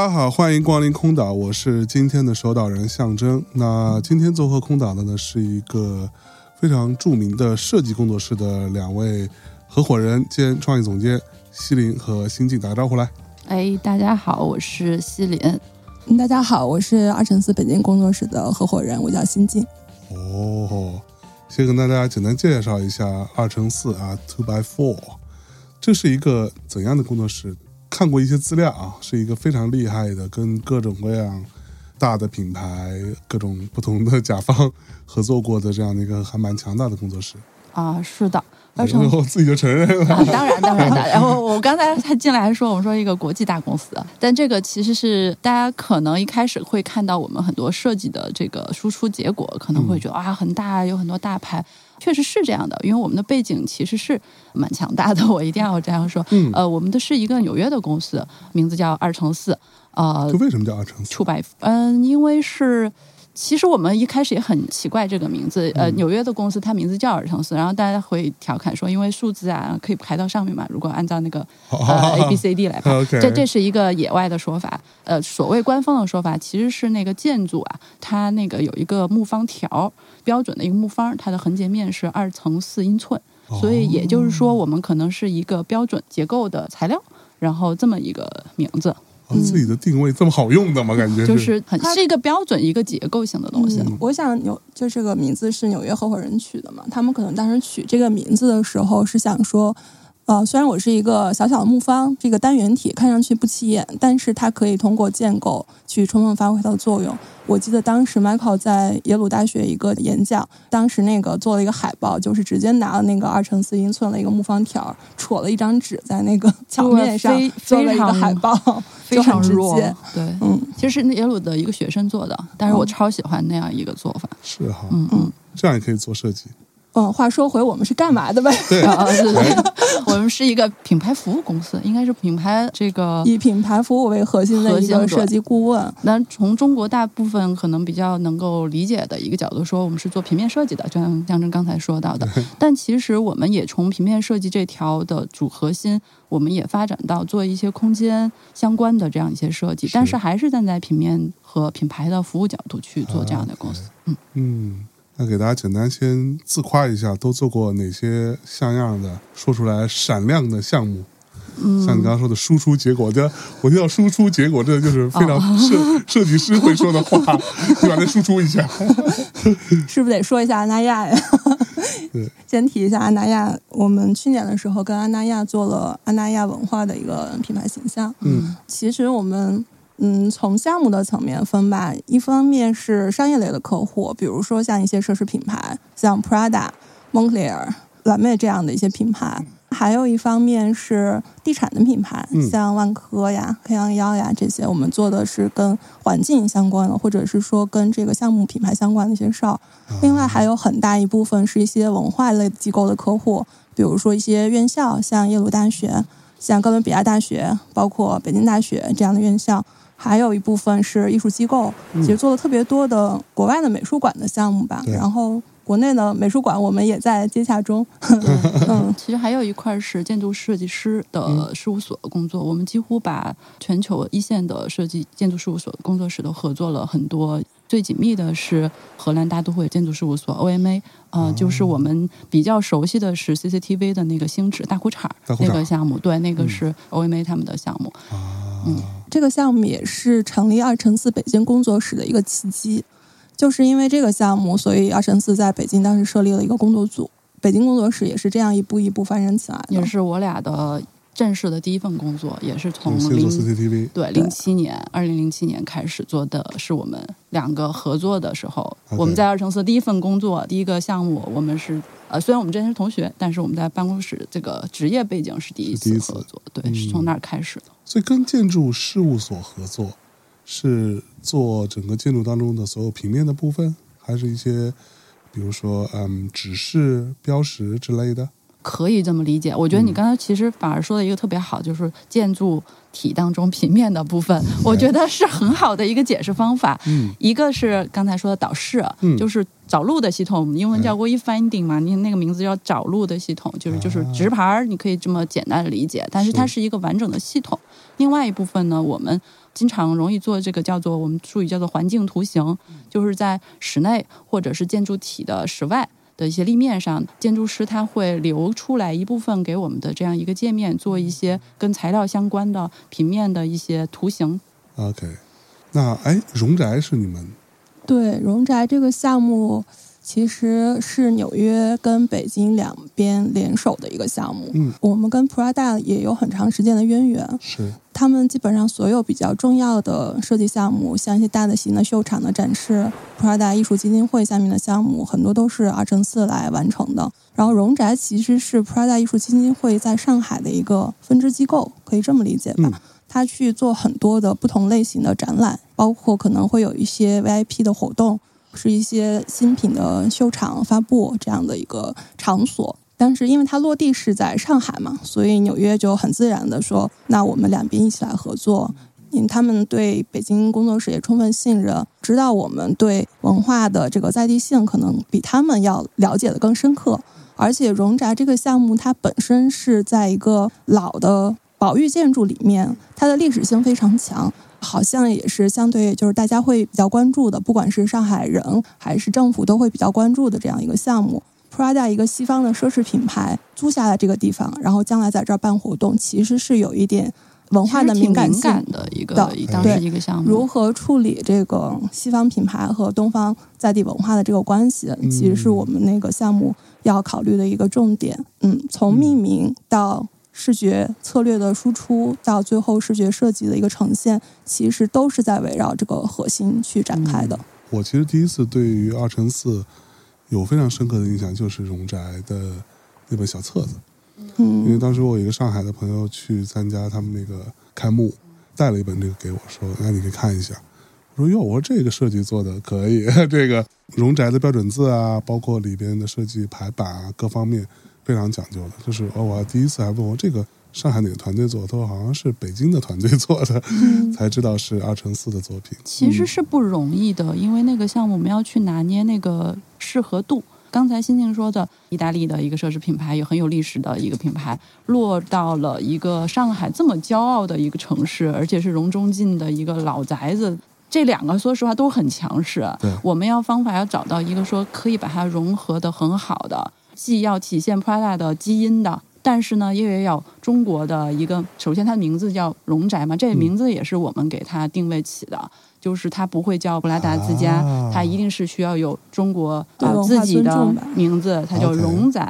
大家好，欢迎光临空岛，我是今天的守岛人象征。那今天做客空岛的呢，是一个非常著名的设计工作室的两位合伙人兼创意总监西林和新晋，打个招呼来。哎，大家好，我是西林。嗯大家好，我是二乘四北京工作室的合伙人，我叫新晋。哦，先跟大家简单介绍一下二乘四啊，Two by Four，这是一个怎样的工作室？看过一些资料啊，是一个非常厉害的，跟各种各样大的品牌、各种不同的甲方合作过的这样的一个还蛮强大的工作室。啊，是的，然后自己就承认了。啊，当然当然的。然后我刚才他进来还说，我们说一个国际大公司，但这个其实是大家可能一开始会看到我们很多设计的这个输出结果，可能会觉得啊很大，有很多大牌。确实是这样的，因为我们的背景其实是蛮强大的，我一定要这样说。嗯呃，我们的是一个纽约的公司，名字叫二乘四。呃就，为什么叫二乘四嗯，因为是。其实我们一开始也很奇怪这个名字，呃，纽约的公司它名字叫尔城斯，然后大家会调侃说，因为数字啊可以排到上面嘛，如果按照那个呃 A B C D 来排，这这是一个野外的说法，呃，所谓官方的说法其实是那个建筑啊，它那个有一个木方条，标准的一个木方，它的横截面是二乘四英寸，所以也就是说我们可能是一个标准结构的材料，然后这么一个名字，哦自己的定位这么好用的吗？感觉就是很它是一个标准一个结构性的东西。嗯，我想纽就这个名字是纽约合伙人取的嘛，他们可能当时取这个名字的时候是想说，呃，虽然我是一个小小的木方，这个单元体看上去不起眼，但是它可以通过建构去充分发挥它的作用。我记得当时 Michael 在耶鲁大学一个演讲，当时那个做了一个海报，就是直接拿了那个二乘四英寸的一个木方条，戳了一张纸在那个 墙面上非做了一个海报，非常直接。，对，嗯，其实是耶鲁的一个学生做的，但是我超喜欢那样一个做法。是哈，嗯嗯，这样也可以做设计。嗯，话说回我们是干嘛的呗？对，啊，对对对，我们是一个品牌服务公司，应该是品牌这个。以品牌服务为核心的设计顾问。那从中国大部分可能比较能够理解的一个角度说，我们是做平面设计的，就像象征刚才说到的。但其实我们也从平面设计这条的主核心，我们也发展到做一些空间相关的这样一些设计，但是还是站在平面和品牌的服务角度去做这样的公司。嗯，嗯，那给大家简单先自夸一下，都做过哪些像样的、说出来闪亮的项目？嗯像你刚刚说的输出结果，这我听到输出结果，这就是非常哦设、设计师会说的话，你把它输出一下。是不是得说一下安那亚呀对？先提一下安那亚，我们去年的时候跟安那亚做了安那亚文化的一个品牌形象。嗯其实我们嗯从项目的层面分吧，一方面是商业类的客户，比如说像一些奢侈品牌，像 Prada、Moncler、蓝妹这样的一些品牌。还有一方面是地产的品牌，嗯像万科呀、黑羊腰呀这些，我们做的是跟环境相关的，或者是说跟这个项目品牌相关的一些事儿。另外还有很大一部分是一些文化类机构的客户，比如说一些院校，像耶鲁大学、像哥伦比亚大学，包括北京大学这样的院校。还有一部分是艺术机构，其实做了特别多的国外的美术馆的项目吧。对然后国内的美术馆我们也在接洽中。嗯，其实还有一块是建筑设计师的事务所的工作，我们几乎把全球一线的设计建筑事务所工作室都合作了很多。最紧密的是荷兰大都会建筑事务所 OMA，呃，就是我们比较熟悉的是 CCTV 的那个星矢大裤衩那个项目，对，那个是 OMA 他们的项目。啊，嗯这个项目也是成立二乘四北京工作室的一个契机，就是因为这个项目，所以二乘四在北京当时设立了一个工作组。北京工作室也是这样一步一步发展起来的。也是我俩的正式的第一份工作，也是从零 CCTV 对零七年，二零零七年开始做的是我们两个合作的时候我们在二乘四第一份工作，第一个项目，我们是呃，虽然我们之前是同学，但是我们在办公室这个职业背景是第一次是第一次合作，对，嗯是从那儿开始的。所以跟建筑事务所合作，是做整个建筑当中的所有平面的部分，还是一些比如说嗯指示、标识之类的？可以这么理解。我觉得你嗯刚才其实反而说的一个特别好，就是建筑体当中平面的部分，我觉得是很好的一个解释方法。嗯一个是刚才说的导视，嗯就是找路的系统，英文叫 wayfinding 嘛，你那个名字叫找路的系统，就是就是啊直牌儿，你可以这么简单的理解，但是它是是一个完整的系统。另外一部分呢，我们经常容易做这个叫做我们术语叫做环境图形，就是在室内或者是建筑体的室外。的一些立面上，建筑师他会留出来一部分给我们的这样一个界面，做一些跟材料相关的平面的一些图形。，OK。那哎，荣宅是你们对，荣宅这个项目其实是纽约跟北京两边联手的一个项目。嗯我们跟 Prada 也有很长时间的渊源，是他们基本上所有比较重要的设计项目，像一些大的型的秀场的展示，Prada 艺术基金会下面的项目，很多都是二乘四来完成的。然后荣宅其实是 Prada 艺术基金会在上海的一个分支机构，可以这么理解吧？嗯他去做很多的不同类型的展览，包括可能会有一些 VIP 的活动，是一些新品的秀场发布这样的一个场所。但是因为它落地是在上海嘛，所以纽约就很自然的说，那我们两边一起来合作。因为他们对北京工作室也充分信任，知道我们对文化的这个在地性可能比他们要了解的更深刻。而且荣宅这个项目，它本身是在一个老的保育建筑里面，它的历史性非常强，好像也是相对就是大家会比较关注的，不管是上海人还是政府都会比较关注的这样一个项目。Prada 一个西方的奢侈品牌租下来这个地方，然后将来在这儿办活动，其实是有一点文化的敏感性。的一个的当对时一个项目。如何处理这个西方品牌和东方在地文化的这个关系，其实是我们那个项目要考虑的一个重点。嗯，从命名到视觉策略的输出，到最后视觉设计的一个呈现，其实都是在围绕这个核心去展开的。我其实第一次对于二乘四有非常深刻的印象，就是荣宅的那本小册子。嗯因为嗯当时我有一个上海的朋友去参加他们那个开幕，带了一本这个给我说：“那你可以看一下。”我说：“哟，我说这个设计做的可以，这个荣宅的标准字啊，包括里边的设计排版啊，各方面非常讲究的。就是哦，我第一次还问我这个上海哪个团队做的，他说好像是北京的团队做的，嗯才知道是二乘四的作品。其实是不容易的，因为那个项目我们要去拿捏那个适合度。刚才欣欣说的，意大利的一个奢侈品牌，也很有历史的一个品牌，落到了一个上海这么骄傲的一个城市，而且是荣中进的一个老宅子。这两个说实话都很强势对，我们要方法要找到一个说可以把它融合的很好的，既要体现 Prada 的基因的，但是呢，又要中国的一个，首先它的名字叫荣宅嘛，这个名字也是我们给它定位起的，就是它不会叫布拉达之家，啊它一定是需要有中国自己的名字，它叫荣宅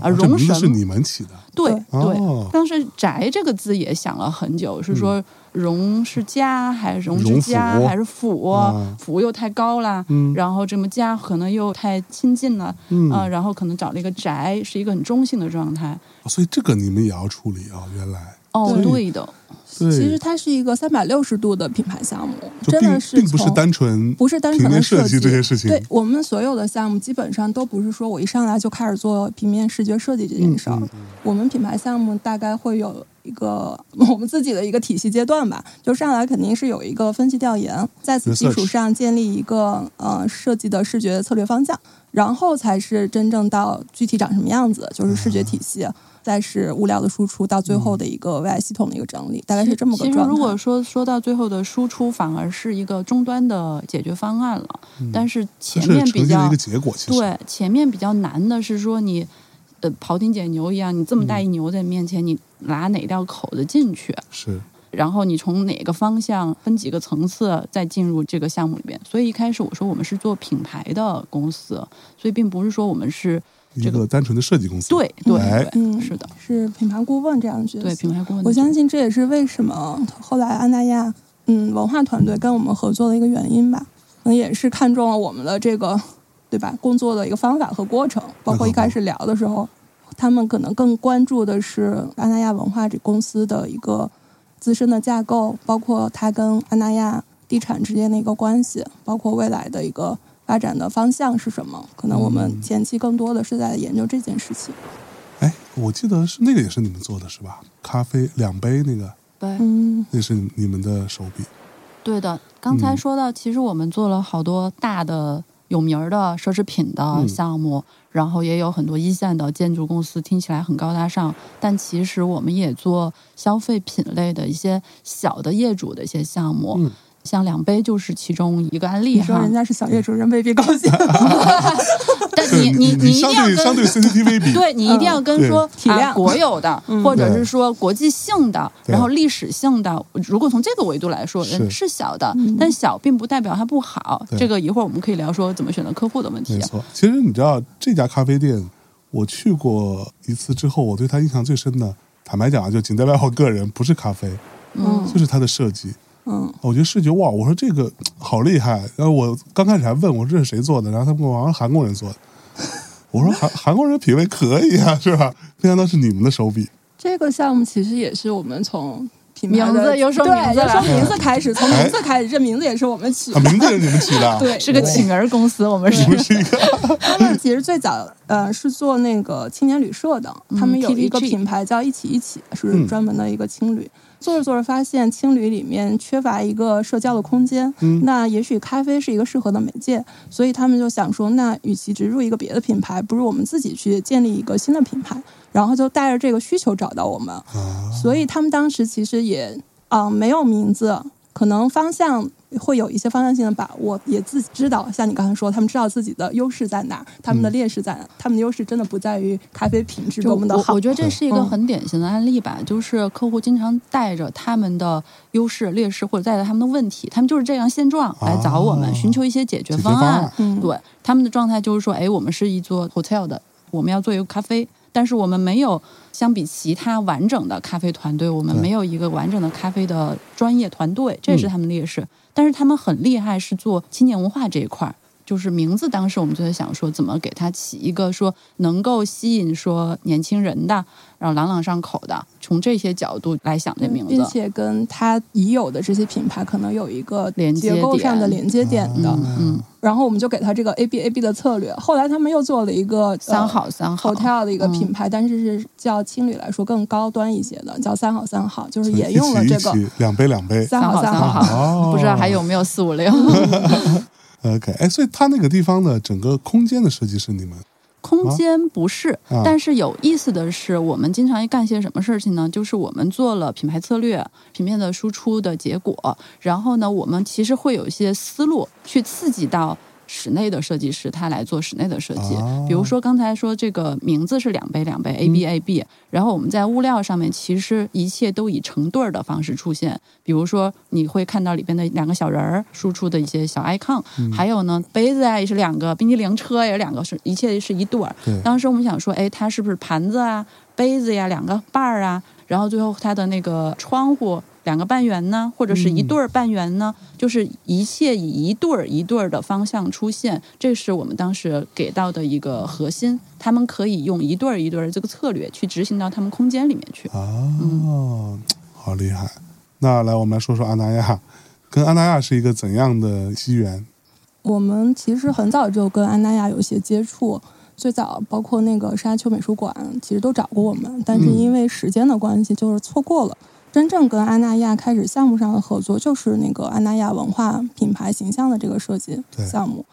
啊，荣是你们起的。对对对。哦，当时“宅”这个字也想了很久，是说“荣”是家还是“荣之荣家”还是“府”？啊。府又太高了，嗯。然后这么家可能又太亲近了，嗯。呃，然后可能找了一个宅，是一个很中性的状态。所以这个你们也要处理啊、原来。哦，对对的，其实它是一个三百六十度的品牌项目，真的是并不是单纯不是单纯的平面设计这些事情，对我们所有的项目，基本上都不是说我一上来就开始做平面视觉设计这件事儿。嗯。我们品牌项目大概会有一个 我们自己的一个体系阶段吧，就上来肯定是有一个分析调研，在此基础上建立一个呃设计的视觉策略方向，然后才是真正到具体长什么样子，就是视觉体系。再是物料的输出，到最后的一个 VI 系统的一个整理，大概是这么个其实。如果说说到最后的输出，反而是一个终端的解决方案了，但是嗯这是前面比较对，前面比较难的是说你，呃，庖丁解牛一样，你这么大嗯一牛在你面前，你拿哪道口子进去？是然后你从哪个方向分几个层次再进入这个项目里边。所以一开始我说我们是做品牌的公司，所以并不是说我们是这个一个单纯的设计公司。对对哎对，嗯，是的，是品牌顾问这样的角色。对品牌顾问我。相信这也是为什么后来安那亚嗯文化团队跟我们合作的一个原因吧。可能也是看中了我们的这个对吧工作的一个方法和过程，包括一开始聊的时候，他们可能更关注的是安那亚文化这公司的一个自身的架构，包括它跟安那亚地产之间的一个关系，包括未来的一个发展的方向是什么。可能我们嗯前期更多的是在研究这件事情。哎，我记得是那个也是你们做的是吧？咖啡两杯那个，对嗯那是你们的手笔。对的，刚才嗯说到，其实我们做了好多大的有名儿的奢侈品的嗯。项目，然后也有很多一线的建筑公司，听起来很高大上，但其实我们也做消费品类的一些小的业主的一些项目，嗯像两杯就是其中一个案例你说人。家是小业主，人未必高兴。但你你你一定要跟对相对 CCTV 比，对你一定要跟说啊体量国有的，嗯或者是说国际性的，然后历史性的。如果从这个维度来说，是人是小的嗯，但小并不代表它不好。这个一会儿我们可以聊说怎么选择客户的问题没。错。其实你知道这家咖啡店，我去过一次之后，我对它印象最深的，坦白讲啊，就仅代表我个人，不是咖啡，嗯就是它的设计。嗯，我觉得视觉哇，我说这个好厉害。然后我刚开始还问我说这是谁做的，然后他们跟我说韩国人做的。我说韩 韩国人品味可以啊，是吧？没想到是你们的手笔。这个项目其实也是我们从品牌名字又说对名字说名字开始，从名字开始，这名字也是我们起啊，的。名字是你们起的啊，对是个起名儿公司，我们是是一个 他们其实最早呃是做那个青年旅社的，嗯他们有一个品牌叫一起一起，嗯是专门的一个青旅。做着做着发现青旅里面缺乏一个社交的空间，嗯。那也许咖啡是一个适合的媒介，所以他们就想说，那与其植入一个别的品牌，不如我们自己去建立一个新的品牌，然后就带着这个需求找到我们，啊，所以他们当时其实也啊、没有名字，可能方向会有一些方向性的把握，也自己知道，像你刚才说，他们知道自己的优势在哪儿，他们的劣势在哪儿，他们的优势真的不在于咖啡品质就多么的好。我我，觉得这是一个嗯。很典型的案例吧，就是客户经常带着他们的优势、劣势，或者带着他们的问题，他们就是这样现状来找我们，哦。寻求一些解决方案。方案。嗯，对，他们的状态就是说，哎，我们是一座 hotel 的，我们要做一个咖啡，但是我们没有相比其他完整的咖啡团队，我们没有一个完整的咖啡的专业团队，这也是嗯他们的劣势。但是他们很厉害，是做青年文化这一块儿。就是名字，当时我们就在想说，怎么给它起一个说能够吸引说年轻人的，然后朗朗上口的，从这些角度来想这名字。并且跟它已有的这些品牌可能有一个连接结构上的连接点的，啊嗯，然后我们就给他这个 A B A B 的策略。后来他们又做了一个三好三好 hotel 的一个嗯品牌，但是是叫青旅来说更高端一些的，叫三好三好，就是也用了这个一起两杯两杯。三好三好。不知道还有没有四五六。OK，哎，所以它那个地方的整个空间的设计是你们空间不是，啊但是有意思的是，我们经常干些什么事情呢？就是我们做了品牌策略、平面的输出的结果，然后呢，我们其实会有一些思路去刺激到。室内的设计师他来做室内的设计，哦比如说刚才说这个名字是两杯两杯 A B A B，、然后我们在物料上面其实一切都以成对儿的方式出现，比如说你会看到里边的两个小人儿输出的一些小 icon，、还有呢杯子啊也是两个，冰激凌车也是两个，是一切是一对儿。当时我们想说，哎，它是不是盘子啊、杯子呀、两个瓣儿啊？然后最后它的那个窗户两个半圆呢，或者是一对儿半圆呢？就是一切以一对儿一对儿的方向出现，这是我们当时给到的一个核心。他们可以用一对儿一对儿这个策略去执行到他们空间里面去。哦，好厉害。那来，我们来说说阿那亚，跟阿那亚是一个怎样的机缘？我们其实很早就跟安那亚有一些接触，最早包括那个沙丘美术馆，其实都找过我们，但是嗯因为时间的关系，就是错过了。真正跟安那亚开始项目上的合作，就是那个安那亚文化品牌形象的这个设计项目。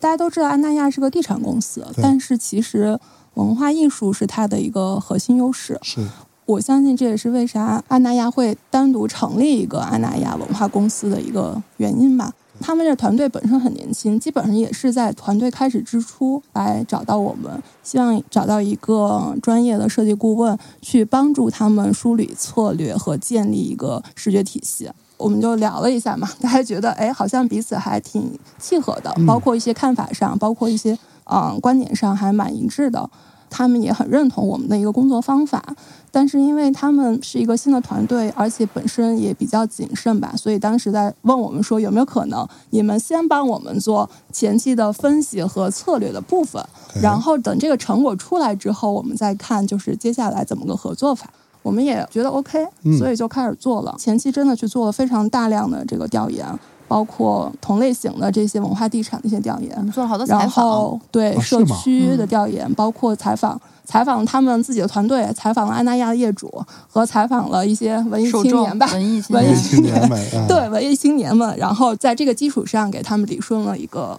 大家都知道安那亚是个地产公司，但是其实文化艺术是它的一个核心优势。是我相信这也是为啥安那亚会单独成立一个安那亚文化公司的一个原因吧。他们这团队本身很年轻，基本上也是在团队开始之初来找到我们，希望找到一个专业的设计顾问去帮助他们梳理策略和建立一个视觉体系。我们就聊了一下嘛，大家觉得哎，好像彼此还挺契合的，嗯包括一些看法上，包括一些嗯观点上还蛮一致的。他们也很认同我们的一个工作方法，但是因为他们是一个新的团队，而且本身也比较谨慎吧，所以当时在问我们说有没有可能你们先帮我们做前期的分析和策略的部分，然后等这个成果出来之后，我们再看就是接下来怎么个合作法。我们也觉得 OK，嗯。所以就开始做了。前期真的去做了非常大量的这个调研，包括同类型的这些文化地产的一些调研我，们做了好多采然访后，对社区的调研，包括采访采访他们自己的团队，采访了安那亚的业主，和采访了一些文艺青年吧，文艺青文艺年青年们，啊 对文艺青年们，然后在这个基础上给他们理顺了一个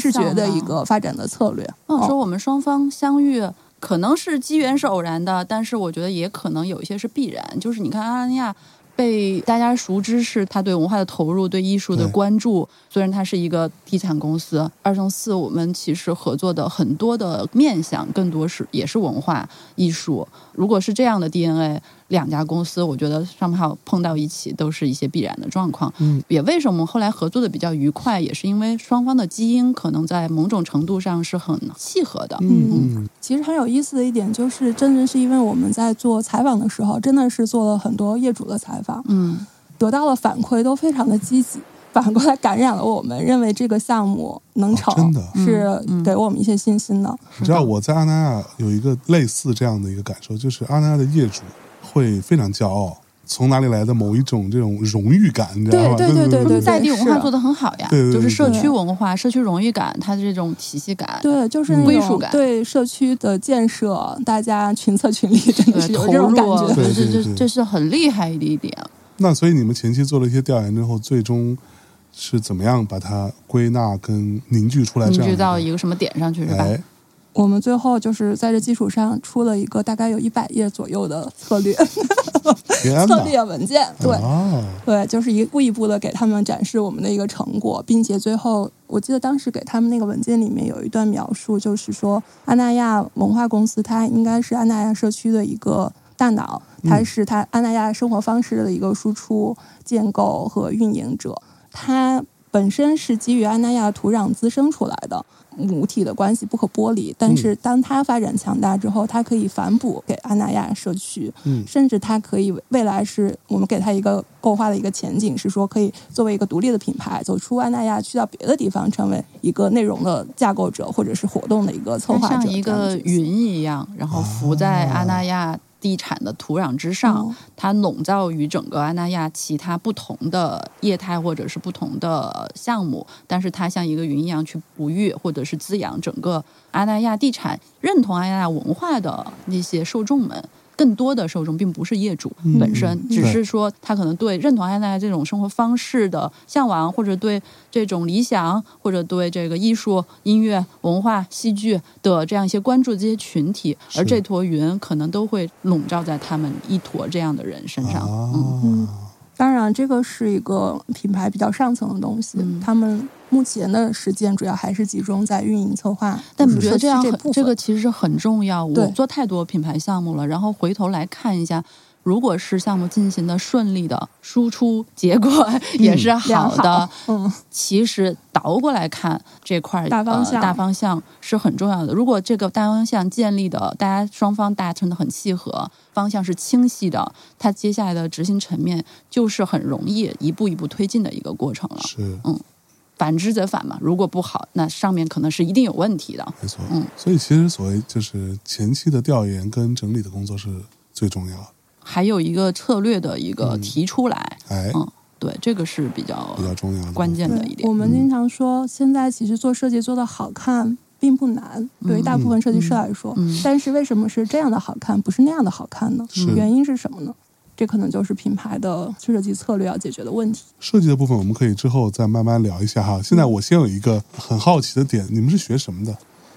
视觉的一个发展的策略。嗯，哦说我们双方相遇，可能是机缘是偶然的，但是我觉得也可能有一些是必然。就是你看阿拉尼亚。被大家熟知是他对文化的投入、对艺术的关注。虽然他是一个地产公司，二乘四我们其实合作的很多的面向，更多是也是文化艺术。如果是这样的 DNA，两家公司，我觉得上面碰到一起都是一些必然的状况。嗯，也为什么后来合作的比较愉快，也是因为双方的基因可能在某种程度上是很契合的。嗯。嗯。其实很有意思的一点就是，真的是因为我们在做采访的时候，真的是做了很多业主的采访，嗯，得到了反馈都非常的积极，反过来感染了我们，认为这个项目能成，哦真的？是给我们一些信心的。你知道我在阿那亚有一个类似这样的一个感受，就是阿那亚的业主会非常骄傲，从哪里来的某一种这种荣誉感，你知道吗？对对对对对在地文化做得很好呀，对对对就是社区文化、社区荣誉感，它的这种体系感，对，就是那种归属感对社区的建设，大家群策群力，真的对是有这种感觉。这这这是很厉害的一点。那所以你们前期做了一些调研之后，最终是怎么样把它归纳跟凝聚出来凝聚到一个什么点上去是吧？哎，我们最后就是在这基础上出了一个大概有一百页左右的策略！策略文件，对。啊，对，就是一步一步的给他们展示我们的一个成果，并且最后，我记得当时给他们那个文件里面有一段描述，就是说安那亚文化公司它应该是安那亚社区的一个大脑，它嗯是它安那亚生活方式的一个输出、建构和运营者，它本身是基于安那亚土壤滋生出来的。母体的关系不可剥离，但是当它发展强大之后，它可以反哺给阿那亚社区，嗯。甚至它可以未来是我们给它一个构画的一个前景，是说可以作为一个独立的品牌，走出阿那亚，去到别的地方，成为一个内容的架构者或者是活动的一个策划者，像一个云一样，然后浮在阿那亚地产的土壤之上，嗯它笼罩于整个阿那亚其他不同的业态或者是不同的项目，但是它像一个云一样去哺育或者是滋养整个阿那亚地产认同阿那亚文化的那些受众们。更多的受众并不是业主嗯本身，嗯只是说他可能对。认同阿那亚这种生活方式的向往，或者对这种理想，或者对这个艺术、音乐、文化、戏剧的这样一些关注这些群体，而这坨云可能都会笼罩在他们一坨这样的人身上。嗯，啊，当然，这个是一个品牌比较上层的东西，嗯他们目前的实践主要还是集中在运营策划，但就是社区你觉得这样这个其实是很重要。我对做太多品牌项目了，然后回头来看一下。如果是项目进行的顺利的，输出结果也是好的，嗯，其实倒过来看这块儿大方向呃、大方向是很重要的。如果这个大方向建立的，大家双方达成的很契合，方向是清晰的，它接下来的执行层面就是很容易一步一步推进的一个过程了。是嗯反之则反嘛，如果不好，那上面可能是一定有问题的。没错。嗯所以其实所谓就是前期的调研跟整理的工作是最重要的。还有一个策略的一个嗯提出来，哎，嗯对，这个是比较比较重要的关键的一，点我。们经常说，现在其实做设计做的好看并不难，对于大部分设计师来说，嗯但是为什么是这样的好看，不是那样的好看呢？是原因是什么呢？这可能就是品牌的设计策略要解决的问题。设计的部分，我们可以之后再慢慢聊一下哈。现在我先有一个很好奇的点，你们是学什么的？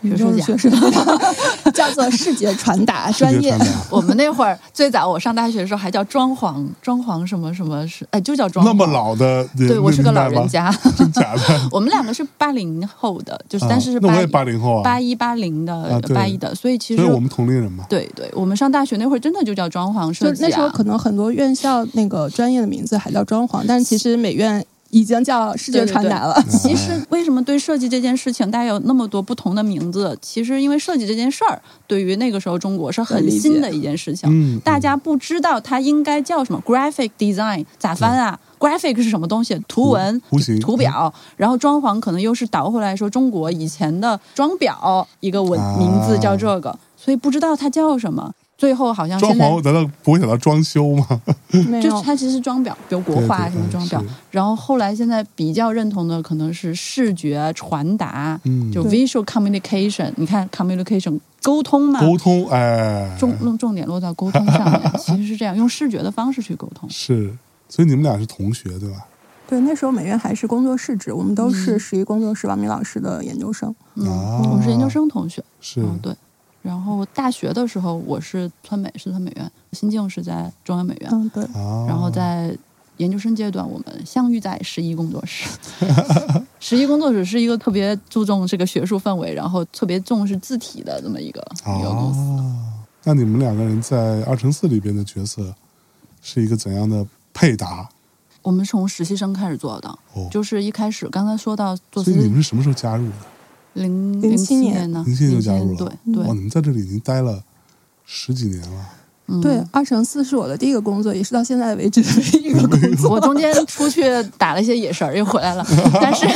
学设计啊就是学设计，叫做视觉传达专业。我们那会儿最早我上大学的时候还叫装潢，装潢什么什么是，哎，就叫装潢。那么老的，对我是个老人家。真假的？我们两个是八零后的，就是、啊但是是八那我也八零后啊，八一八零的八一的，所以其实我们同龄人嘛。对对，我们上大学那会儿真的就叫装潢设计、啊。那时候可能很多院校那个专业的名字还叫装潢，但是其实美院已经叫视觉传达了。其实为什么对设计这件事情，大家有那么多不同的名字？其实因为设计这件事儿，对于那个时候中国是很新的一件事情，嗯大家不知道它应该叫什么，graphic design 咋翻啊？graphic 是什么东西？图文、图形图表，然后装潢可能又是倒回来说中国以前的装裱一个文啊名字叫这个，所以不知道它叫什么。最后好像装现在潢难道不会想到装修吗？没有，就是它其实是装裱，比如国画什么装裱，然后后来现在比较认同的可能是视觉传达，嗯就 visual communication。你看 communication 沟通嘛，沟通，哎，重重重点落到沟通上面，其实是这样，用视觉的方式去沟通。是，所以你们俩是同学对吧？对，那时候美院还是工作室制，我们都是嗯十一工作室王明老师的研究生。嗯，啊我们是研究生同学，是，嗯，对。然后大学的时候，我是川美，是川美院，新静是在中央美院，嗯，对，啊，然后在研究生阶段，我们相遇在十一工作室。十一工作室是一个特别注重这个学术氛围，然后特别重视字体的这么一个、一个公司。啊，那你们两个人在二乘四里边的角色是一个怎样的配搭？我们从实习生开始做的，哦，就是一开始刚才说到做所以你们是什么时候加入的？零07七年呢，零七年就加入了对哇，对，你们在这里已经待了十几年了。嗯对，二乘四是我的第一个工作，也是到现在为止的唯一一个工作。我中间出去打了一些野神儿，又回来了。但是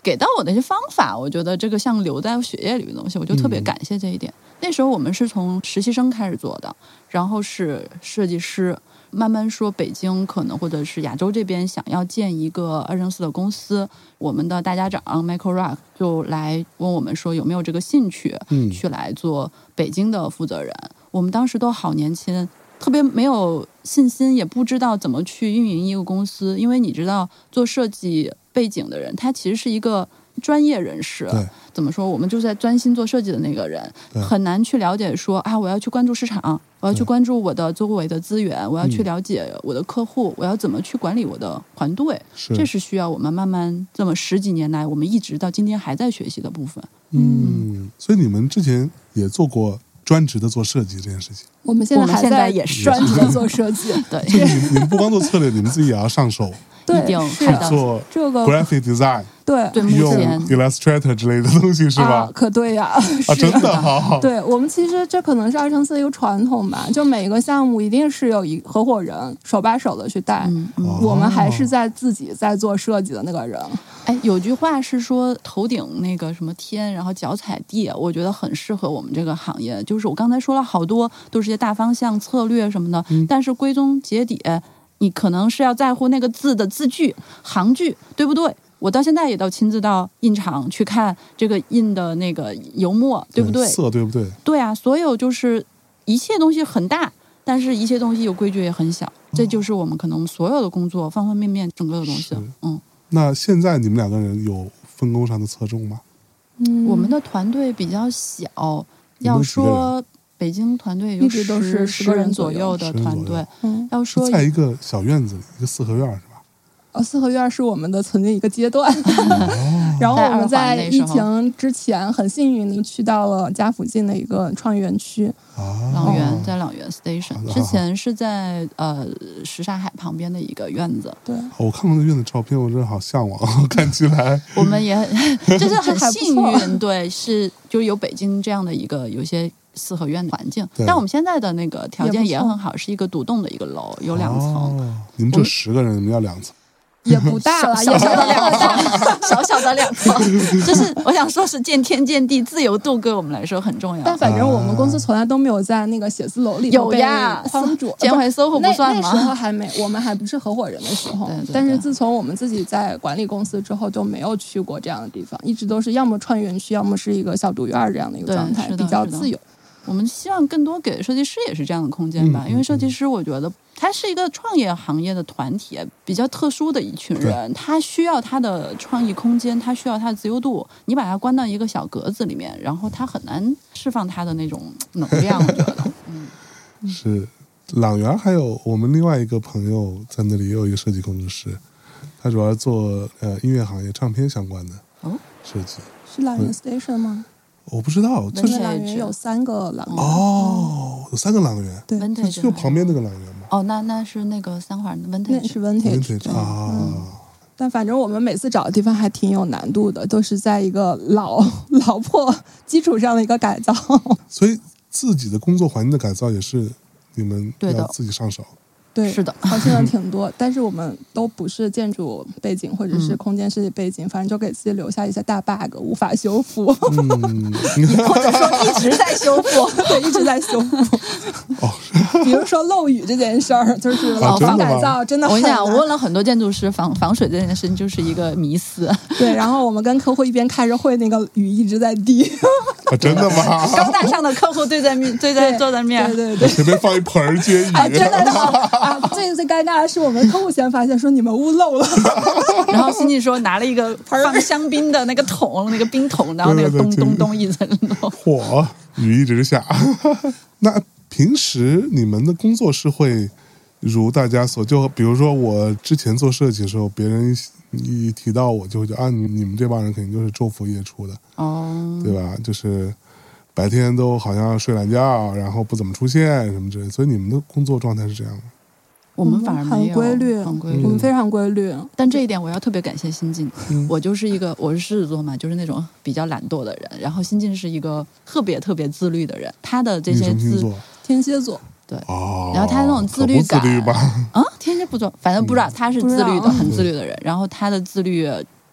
给到我的一些方法，我觉得这个像留在血液里的东西，我就特别嗯感谢这一点。那时候我们是从实习生开始做的，然后是设计师，慢慢说北京可能或者是亚洲这边想要建一个二乘四的公司，我们的大家长 Michael Rock 就来问我们说有没有这个兴趣，嗯去来做北京的负责人。我们当时都好年轻，特别没有信心，也不知道怎么去运营一个公司，因为你知道做设计背景的人，他其实是一个专业人士。怎么说？我们就在专心做设计的那个人，很难去了解说啊，我要去关注市场，我要去关注我的周围的资源，我要去嗯了解我的客户，我要怎么去管理我的团队。是，这是需要我们慢慢这么十几年来，我们一直到今天还在学习的部分。嗯，所以你们之前也做过专职的做设计这件事情。我们现在还在现在也是专职的做设计，对，你们你们不光做策略，你们自己也要上手对，一定是的做这个 graphic design，对对目用前 Illustrator 之类的东西是啊吧？，可对呀，啊，是真的好。对我们其实这可能是二乘四的一个传统吧，就每个项目一定是有一合伙人手把手的去带。嗯嗯。哦我们还是在自己在做设计的那个人，哎，有句话是说头顶那个什么天，然后脚踩地，我觉得很适合我们这个行业。就是我刚才说了好多都是些大方向、策略什么的，但是归宗结底，你可能是要在乎那个字的字句、行距，对不对？我到现在也到亲自到印厂去看这个印的那个油墨，对不对？色对不对？对啊，所有就是一切东西很大，但是一切东西有规矩也很小，这就是我们可能所有的工作方方面面整个的东西。嗯，那现在你们两个人有分工上的侧重吗？嗯，我们的团队比较小，要说北京团队也就一直都是十个人人左右的团队，嗯，要说在一个小院子里，一个四合院是吧？呃，四合院是我们的曾经一个阶段，哦，然后我们在疫情之前很幸运的去到了家附近的一个创意园区，啊，朗园在朗园 Station，之前是在呃什刹海旁边的一个院子，对，我看过那院子照片，我真的好向往，看起来。我们也很 就是很幸运，对，是就有北京这样的一个有些四合院的环境，但我们现在的那个条件也不很好，是一个独栋的一个楼，有两层。哦你们就十个人，你们要两层，也不大了，也小小的两。层，小小的两层，就是我想说，是见天见地，自由度对我们来说很重要。但反正我们公司从来都没有在那个写字楼里有呀框住，建回 SOHO 不算那时候吗？还没，我们还不是合伙人的时候。对对对但是自从我们自己在管理公司之后，就没有去过这样的地方，一直都是要么串园区，要么是一个小独院这样的一个状态，比较自由。我们希望更多给设计师也是这样的空间吧，嗯因为设计师我觉得他是一个创业行业的团体，比较特殊的一群人，他需要他的创意空间，他需要他的自由度。你把他关到一个小格子里面，然后他很难释放他的那种能量，我觉得。嗯，是朗园，还有我们另外一个朋友在那里也有一个设计工作室，他主要做呃音乐行业唱片相关的哦设计。是朗园 station 吗？我不知道，这是因为朗园有三个朗园。哦，有三个朗园，对就旁边那个朗园吗哦，那那是那个三环的那 vintage，是 vintage。啊，但反正我们每次找的地方还挺有难度的，都是在一个老 老破基础上的一个改造。所以自己的工作环境的改造也是你们要自己上手。对，是的好像 挺多，但是我们都不是建筑背景或者是嗯空间设计背景，反正就给自己留下一些大 bug，无法修复，嗯，或者说一直在修复，对，一直在修复。哦，比如说漏雨这件事儿，就是啊老房改造真的我跟你讲，我问了很多建筑师，防防水这件事情就是一个迷思。对，然后我们跟客户一边开着会，那个雨一直在滴，啊，真的吗？高大上的客户对在面，对在坐在面，对对对。前面放一盆儿接雨，啊，真的是啊！最最尴尬的是，我们客户先发现说你们屋漏了 然后新进说拿了一个放香槟的那个桶，那个冰桶，然后那个咚咚咚一直在弄。火，雨一直下。那平时你们的工作是会如大家所就，比如说我之前做设计的时候，别人一一提到我就会觉得啊，你你们这帮人肯定就是昼伏夜出的，哦，对吧？就是白天都好像睡懒觉，然后不怎么出现什么之类的，所以你们的工作状态是这样吗？我们反而没很有规律，很规律。我们非常规律。但这一点我要特别感谢新进，嗯我就是一个我是狮子座嘛，就是那种比较懒惰的人。然后新晋是一个特别特别自律的人，他的这些自？天蝎座，对，然后他那种自律感吧？啊，天蝎不做，反正不知道他是自律的，很自律的人。然后他的自律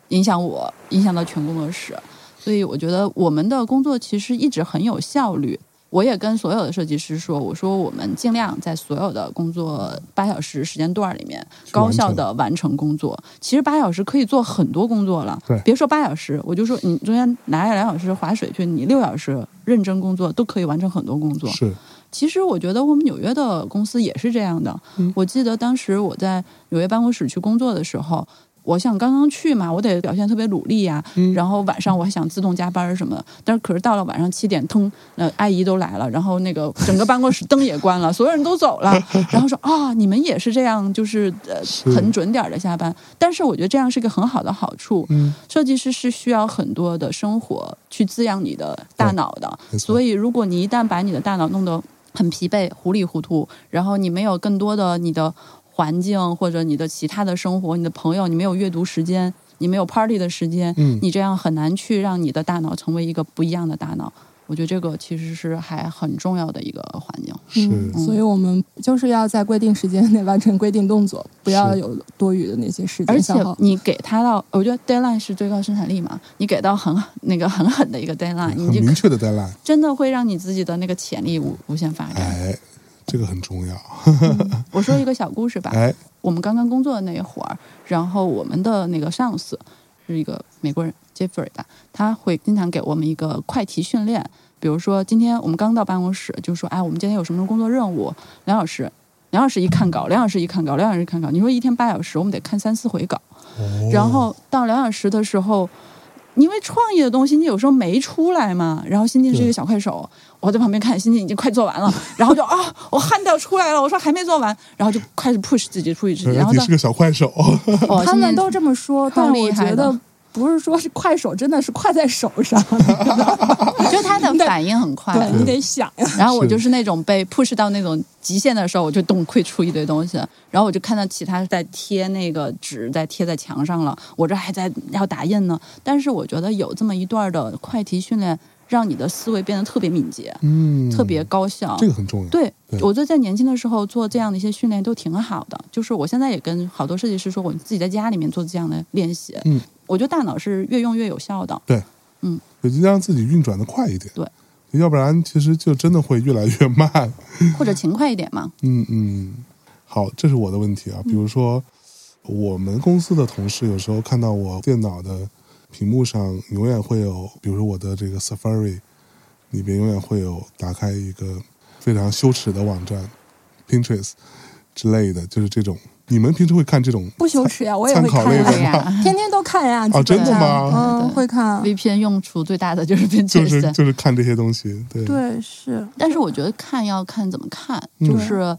影响我，影响到全工作室，所以我觉得我们的工作其实一直很有效率。我也跟所有的设计师说，我说我们尽量在所有的工作八小时时间段里面高效的完成工作。其实八小时可以做很多工作了对，别说八小时，我就说你中间拿了两小时划水去，你六小时认真工作都可以完成很多工作。是，其实我觉得我们纽约的公司也是这样的。嗯我记得当时我在纽约办公室去工作的时候，我想刚刚去嘛，我得表现特别努力呀、嗯然后晚上我还想自动加班什么的。但是可是到了晚上七点，腾，呃，阿姨都来了，然后那个整个办公室灯也关了，所有人都走了，然后说啊，你们也是这样，就是呃是很准点的下班。但是我觉得这样是一个很好的好处。嗯，设计师是需要很多的生活去滋养你的大脑的，所以如果你一旦把你的大脑弄得很疲惫、糊里糊涂，然后你没有更多的你的环境或者你的其他的生活、你的朋友，你没有阅读时间，你没有 party 的时间，嗯你这样很难去让你的大脑成为一个不一样的大脑。我觉得这个其实是还很重要的一个环境。是嗯，所以我们就是要在规定时间内完成规定动作，不要有多余的那些时而且间消耗。你给他到，我觉得 deadline 是最高生产力嘛，你给到很那个很狠的一个 deadline，很明确的 deadline，真的会让你自己的那个潜力无无限发展。哎，这个很重要，我说一个小故事吧，哎，我们刚刚工作的那一会儿，然后我们的那个上司是一个美国人 Jeffrey 吧，他会经常给我们一个快题训练，比如说今天我们刚到办公室，就说哎，我们今天有什么工作任务，梁老师。梁老师一看稿，梁老师一看稿，梁老师一看稿。你说一天八小时，我们得看三四回稿。哦然后到梁老师的时候，因为创意的东西你有时候没出来嘛。然后新进是一个小快手，我在旁边看，新进已经快做完了，然后就啊，我汗都要出来了，我说还没做完，然后就开始 push 自己出去自己，然后是个小快手，哦，他们都这么说，但我觉得不是说是快手，真的是快在手上，就他的反应很快，对你得想呀。然后我就是那种被 push 到那种极限的时候，我就咚会出一堆东西，然后我就看到其他在贴那个纸在贴在墙上了，我这还在要打印呢。但是我觉得有这么一段的快题训练，让你的思维变得特别敏捷，嗯，特别高效。这个很重要，对对我觉得在年轻的时候做这样的一些训练都挺好的。就是我现在也跟好多设计师说，我自己在家里面做这样的练习，嗯，我觉得大脑是越用越有效的。对，嗯，也就让自己运转的快一点，对，要不然其实就真的会越来越慢，或者勤快一点嘛。嗯嗯，好，这是我的问题啊。比如说，我们公司的同事有时候看到我电脑的屏幕上永远会有，比如说我的这个 Safari 里边永远会有打开一个非常羞耻的网站 Pinterest 之类的，就是这种。你们平时会看这种不羞耻呀，我也会看呀，对 呀天天都看呀。基本真的吗嗯，会看。VPN 用处最大的就是就 Pinterest，、是就是看这些东西，对，对，是。但是我觉得看要看怎么看，嗯就是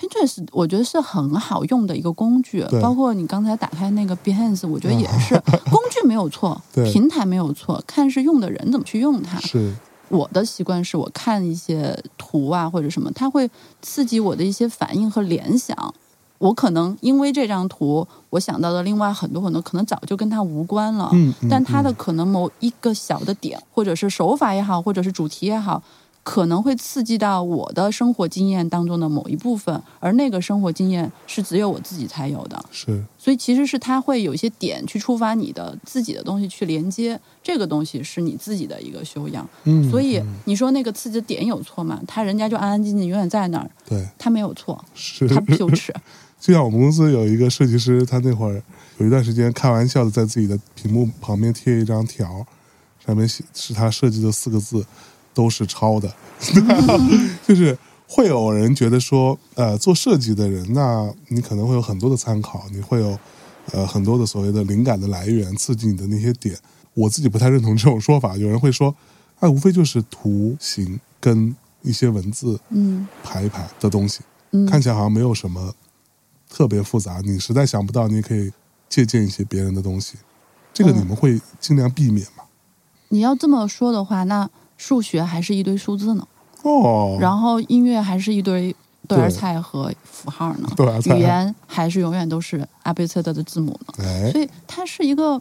Pinterest，我觉得是很好用的一个工具。包括你刚才打开那个 Behance，我觉得也是 工具没有错，平台没有错，看是用的人怎么去用它。是我的习惯是我看一些图啊或者什么，它会刺激我的一些反应和联想。我可能因为这张图，我想到的另外很多很多，可能早就跟它无关了。嗯，嗯但它的嗯可能某一个小的点，或者是手法也好，或者是主题也好，可能会刺激到我的生活经验当中的某一部分，而那个生活经验是只有我自己才有的。是所以其实是它会有一些点去触发你的自己的东西去连接，这个东西是你自己的一个修养。嗯，所以嗯你说那个刺激的点有错吗？他人家就安安静静永远在那儿，对他没有错，是他羞耻。就像我们公司有一个设计师，他那会儿有一段时间开玩笑的在自己的屏幕旁边贴一张条，上面写是他设计的四个字，都是抄的，就是会有人觉得说，呃，做设计的人，那你可能会有很多的参考，你会有呃很多的所谓的灵感的来源，刺激你的那些点。我自己不太认同这种说法，有人会说，啊，无非就是图形跟一些文字嗯排一排的东西。嗯，看起来好像没有什么特别复杂，你实在想不到，你也可以借鉴一些别人的东西。这个嗯你们会尽量避免吗？你要这么说的话，那数学还是一堆数字呢，哦，然后音乐还是一堆豆芽菜和符号呢，语言还是永远都是阿贝测德的字母呢。哎，所以它是一个，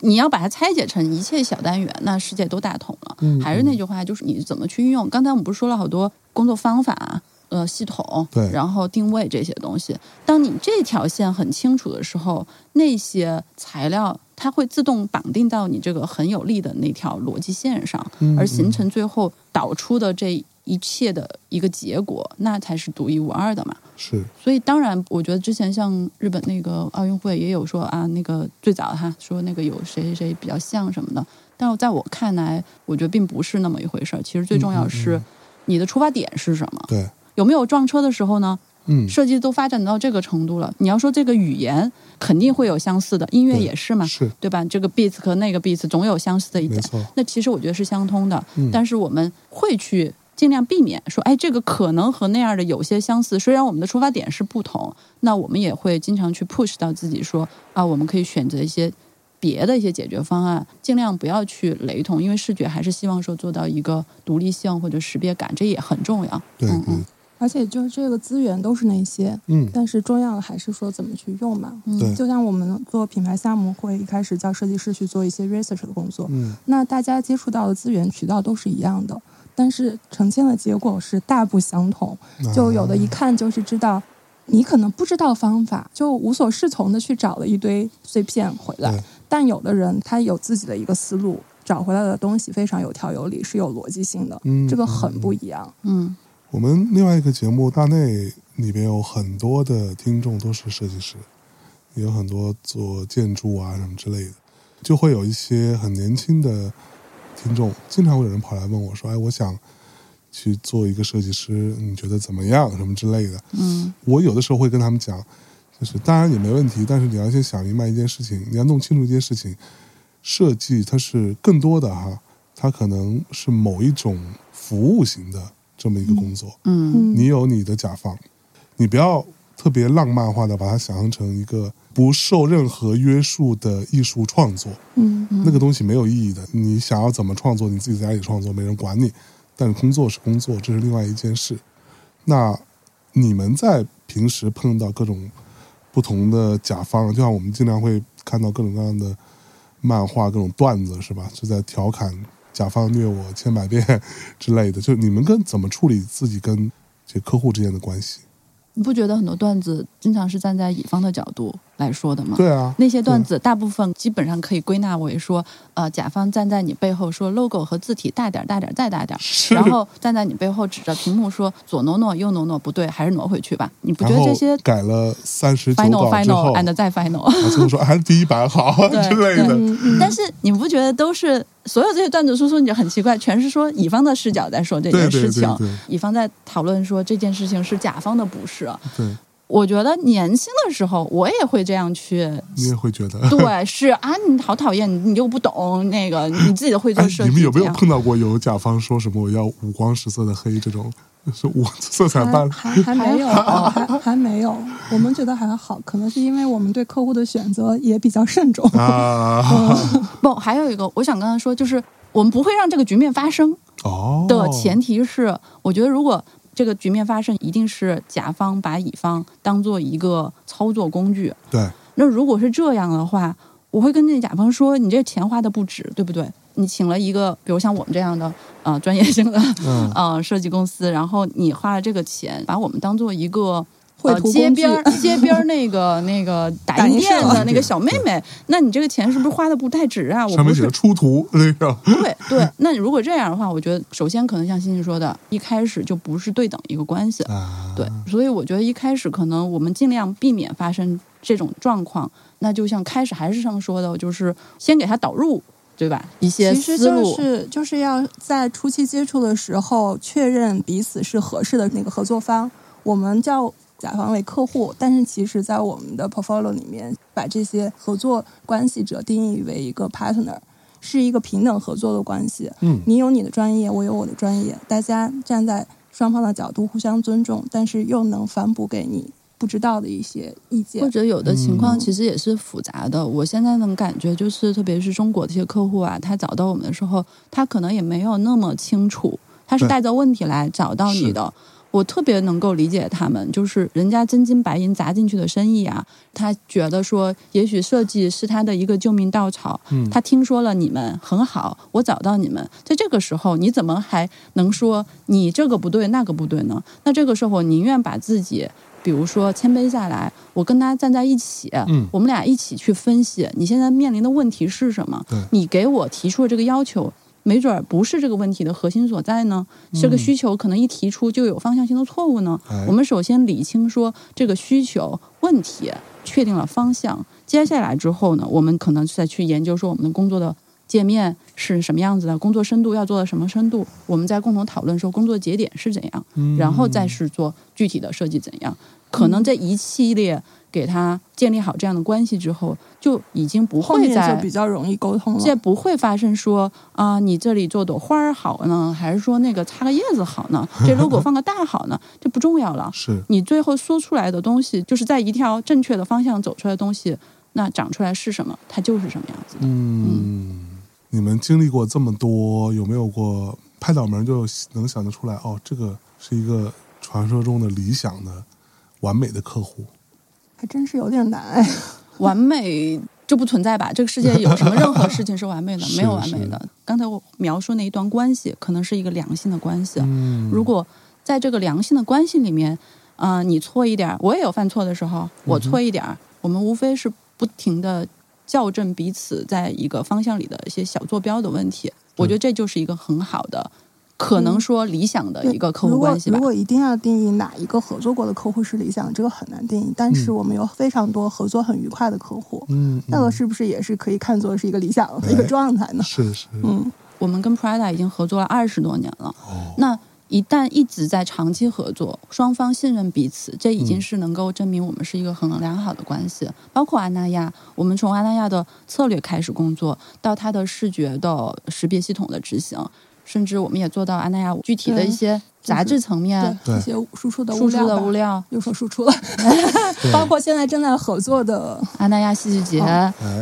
你要把它拆解成一切小单元，那世界都大同了。嗯还是那句话，就是你怎么去运用。刚才我们不是说了好多工作方法。呃，系统对。然后定位这些东西，当你这条线很清楚的时候，那些材料它会自动绑定到你这个很有力的那条逻辑线上，嗯而形成最后导出的这一切的一个结果，那才是独一无二的嘛。是。所以当然，我觉得之前像日本那个奥运会也有说啊，那个最早哈说那个有谁谁谁比较像什么的，但是在我看来，我觉得并不是那么一回事儿。其实最重要是嗯你的出发点是什么，对，有没有撞车的时候呢？嗯，设计都发展到这个程度了，你要说这个语言肯定会有相似的，音乐也是嘛，是对吧？这个 beats 和那个 beats 总有相似的一点，那其实我觉得是相通的，嗯但是我们会去尽量避免说，哎，这个可能和那样的有些相似，虽然我们的出发点是不同，那我们也会经常去 push 到自己说，啊，我们可以选择一些别的一些解决方案，尽量不要去雷同，因为视觉还是希望说做到一个独立性或者识别感，这也很重要。嗯嗯，而且就是这个资源都是那些，嗯，但是重要的还是说怎么去用嘛。嗯就像我们做品牌项目，会一开始叫设计师去做一些 research 的工作，嗯，那大家接触到的资源渠道都是一样的，但是呈现的结果是大不相同。就有的一看就是知道，你可能不知道方法，就无所适从的去找了一堆碎片回来。但有的人他有自己的一个思路，找回来的东西非常有条有理，是有逻辑性的，嗯这个很不一样。嗯我们另外一个节目大内里边有很多的听众都是设计师，也有很多做建筑啊什么之类的，就会有一些很年轻的听众，经常会有人跑来问我说：“哎，我想去做一个设计师，你觉得怎么样？什么之类的。”嗯我有的时候会跟他们讲，就是当然也没问题，但是你要先想明白一件事情，你要弄清楚一件事情，设计它是更多的哈，它可能是某一种服务型的这么一个工作。嗯嗯，你有你的甲方，你不要特别浪漫化的把它想象成一个不受任何约束的艺术创作，嗯嗯那个东西没有意义的。你想要怎么创作，你自己在家里创作，没人管你。但是工作是工作，这是另外一件事。那你们在平时碰到各种不同的甲方，就像我们经常会看到各种各样的漫画、各种段子，是吧？是在调侃甲方虐我千百遍之类的。就你们跟怎么处理自己跟这客户之间的关系？你不觉得很多段子经常是站在乙方的角度来说的吗？对啊，那些段子大部分基本上可以归纳为说，呃，甲方站在你背后说 logo 和字体大点儿大点儿再大点儿，然后站在你背后指着屏幕说左挪挪右挪挪不对，还是挪回去吧。你不觉得这些改了三十九 final 稿之后，final and 再 final？然后最后说还是第一版好 之类的。但是你不觉得都是所有这些段子叔叔，你就很奇怪，全是说乙方的视角在说这件事情，对对乙方在讨论说这件事情是甲方的不是。对，我觉得年轻的时候我也会这样去，你也会觉得。对，是啊，你好讨厌，你又不懂那个，你自己会做哎，设计，你们有没有碰到过有甲方说什么我要五光十色的黑这种？是我色彩还斑还还没有，还还没有。我们觉得还好，可能是因为我们对客户的选择也比较慎重。啊？不，还有一个，我想跟他说，就是我们不会让这个局面发生哦的前提是，我觉得如果这个局面发生，一定是甲方把乙方当做一个操作工具。对，那如果是这样的话，我会跟那甲方说，你这钱花的不值，对不对？你请了一个，比如像我们这样的呃专业性的嗯呃设计公司，然后你花了这个钱，把我们当做一个。绘呃，街边儿街边儿那个那个 打印店的那个小妹妹，那你这个钱是不是花的不太值啊？我不是上面写着出图那个，对对，那如果这样的话，我觉得首先可能像欣欣说的，一开始就不是对等一个关系。啊，对，所以我觉得一开始可能我们尽量避免发生这种状况。那就像开始还是上说的，就是先给他导入，对吧？一些其实就思路。是就是要在初期接触的时候确认彼此是合适的那个合作方。我们叫甲方为客户，但是其实在我们的 portfolio 里面，把这些合作关系者定义为一个 partner，是一个平等合作的关系。嗯你有你的专业，我有我的专业，大家站在双方的角度互相尊重，但是又能反哺给你不知道的一些意见或。者有的情况嗯其实也是复杂的。我现在能感觉就是，特别是中国这些客户啊，他找到我们的时候，他可能也没有那么清楚，他是带着问题来找到你的。我特别能够理解他们，就是人家真金白银砸进去的生意啊，他觉得说，也许设计是他的一个救命稻草。嗯他听说了你们很好，我找到你们，在这个时候，你怎么还能说你这个不对那个不对呢？那这个时候，我宁愿把自己，比如说谦卑下来，我跟他站在一起，嗯我们俩一起去分析你现在面临的问题是什么，你给我提出的这个要求。没准儿不是这个问题的核心所在呢，这个需求可能一提出就有方向性的错误呢。哎我们首先理清说这个需求问题，确定了方向，接下来之后呢，我们可能再去研究说我们的工作的界面是什么样子的，工作深度要做到什么深度，我们再共同讨论说工作节点是怎样，嗯然后再是做具体的设计怎样。可能这一系列给他建立好这样的关系之后，就已经不会再就比较容易沟通了。这不会发生说啊、你这里做朵花儿好呢，还是说那个插个叶子好呢？这 logo 放个大好呢？这不重要了。是你最后说出来的东西，就是在一条正确的方向走出来的东西，那长出来是什么，它就是什么样子的。嗯，你们经历过这么多，有没有过拍脑门就能想得出来？哦，这个是一个传说中的理想的、完美的客户。还真是有点难哎。完美就不存在吧？这个世界有什么任何事情是完美的？没有完美的。刚才我描述那一段关系，可能是一个良性的关系。嗯，如果在这个良性的关系里面，啊、你错一点儿，我也有犯错的时候，我错一点儿，我们无非是不停的校正彼此在一个方向里的一些小坐标的问题。我觉得这就是一个很好的，可能说理想的一个客户关系吧如果。如果一定要定义哪一个合作过的客户是理想，这个很难定义。但是嗯我们有非常多合作很愉快的客户，嗯，那个是不是也是可以看作是一个理想的一个状态呢？是是嗯，我们跟 Prada 已经合作了二十多年了。哦，那一旦一直在长期合作，双方信任彼此，这已经嗯是能够证明我们是一个很良好的关系。包括安那亚，我们从安那亚的策略开始工作，到它的视觉的识别系统的执行，甚至我们也做到安娜亚具体的一些杂志层面对，对。一些输出的输出的物料，又说输出了，包括现在正在合作的，安娜亚戏剧节，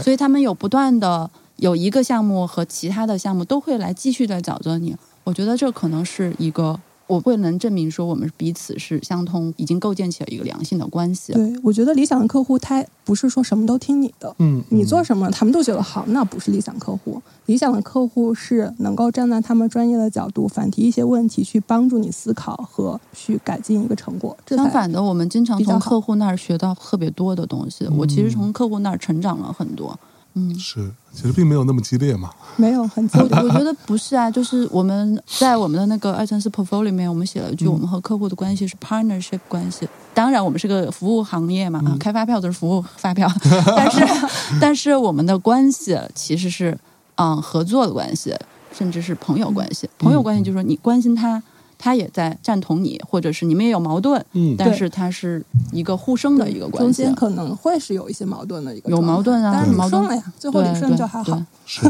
所以他们有不断的有一个项目和其他的项目都会来继续的找着你。我觉得这可能是一个我会能证明说我们彼此是相通，已经构建起了一个良性的关系。对我觉得理想的客户他不是说什么都听你的，嗯，你做嗯什么他们都觉得好，那不是理想客户。理想的客户是能够站在他们专业的角度反提一些问题，去帮助你思考和去改进一个成果。相反的，我们经常从客户那儿学到特别多的东西。我其实从客户那儿成长了很多。嗯，是，其实并没有那么激烈嘛。没有很激我烈。我觉得不是啊，就是我们在我们的那个二层四 portfolio 里面，我们写了一句，嗯我们和客户的关系是 partnership 关系。当然，我们是个服务行业嘛，啊嗯开发票都是服务发票，但是 但是我们的关系其实是嗯合作的关系，甚至是朋友关系。朋友关系就是说你关心他，他也在赞同你，或者是你们也有矛盾，嗯，但是它是一个互生的一个中关系中间。可能会是有一些矛盾的一个有矛盾啊但是矛盾理顺了呀，最后理顺就还好。是，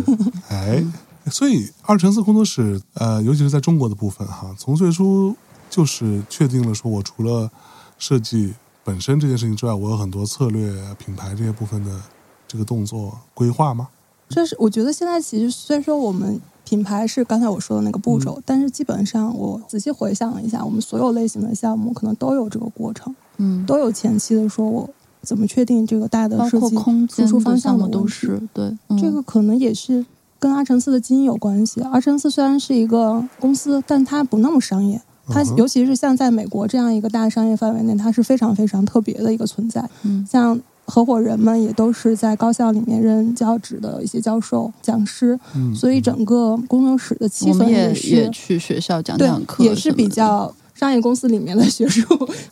哎，所以二乘四工作室，呃，尤其是在中国的部分哈，从最初就是确定了，说我除了设计本身这件事情之外，我有很多策略、品牌这些部分的这个动作规划吗？这是我觉得现在其实虽然说我们品牌是刚才我说的那个步骤，但是基本上我仔细回想了一下，我们所有类型的项目可能都有这个过程，嗯，都有前期的说我怎么确定这个大的设计输出方向的都是对，嗯这个可能也是跟阿成斯的基因有关系。阿成斯虽然是一个公司，但它不那么商业。它尤其是像在美国这样一个大商业范围内，它是非常非常特别的一个存在。嗯像合伙人们也都是在高校里面任教职的一些教授、讲师，嗯，所以整个工作室的气氛也是也去学校讲对讲，课，也是比。较商业公司里面的学术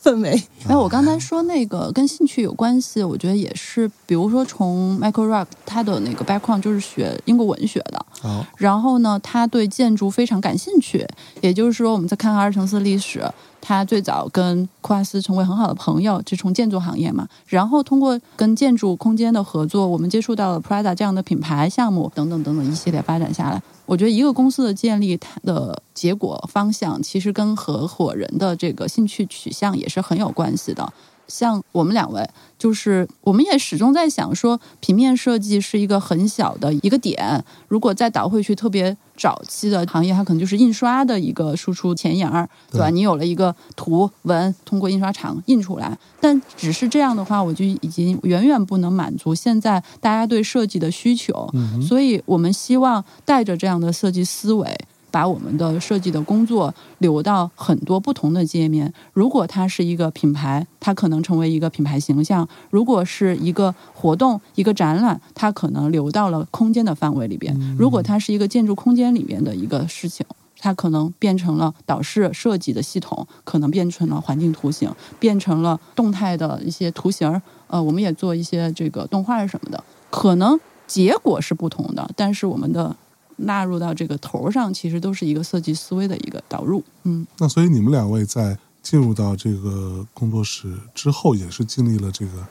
氛围。哎，我刚才说那个跟兴趣有关系，我觉得也是，比如说从 Michael Rock 他的那个 background 就是学英国文学的，哦，然后呢，他对建筑非常感兴趣，也就是说，我们在看阿尔城斯历史，他最早跟库阿斯成为很好的朋友，就从建筑行业嘛，然后通过跟建筑空间的合作，我们接触到了 Prada 这样的品牌项目等等等等一系列发展下来，我觉得一个公司的建立，它的结果方向其实跟合伙人的这个兴趣取向也是很有关系的。像我们两位，就是我们也始终在想说，平面设计是一个很小的一个点，如果再倒回去特别早期的行业，它可能就是印刷的一个输出前沿儿，对吧？你有了一个图文，通过印刷厂印出来，但只是这样的话，我就已经远远不能满足现在大家对设计的需求。嗯，所以我们希望带着这样的设计思维，把我们的设计的工作留到很多不同的界面。如果它是一个品牌，它可能成为一个品牌形象；如果是一个活动、一个展览，它可能留到了空间的范围里边；如果它是一个建筑空间里面的一个事情。它可能变成了导视设计的系统，可能变成了环境图形，变成了动态的一些图形儿。呃，我们也做一些这个动画什么的，可能结果是不同的，但是我们的纳入到这个头上，其实都是一个设计思维的一个导入。嗯，那所以你们两位在进入到这个工作室之后，也是经历了这个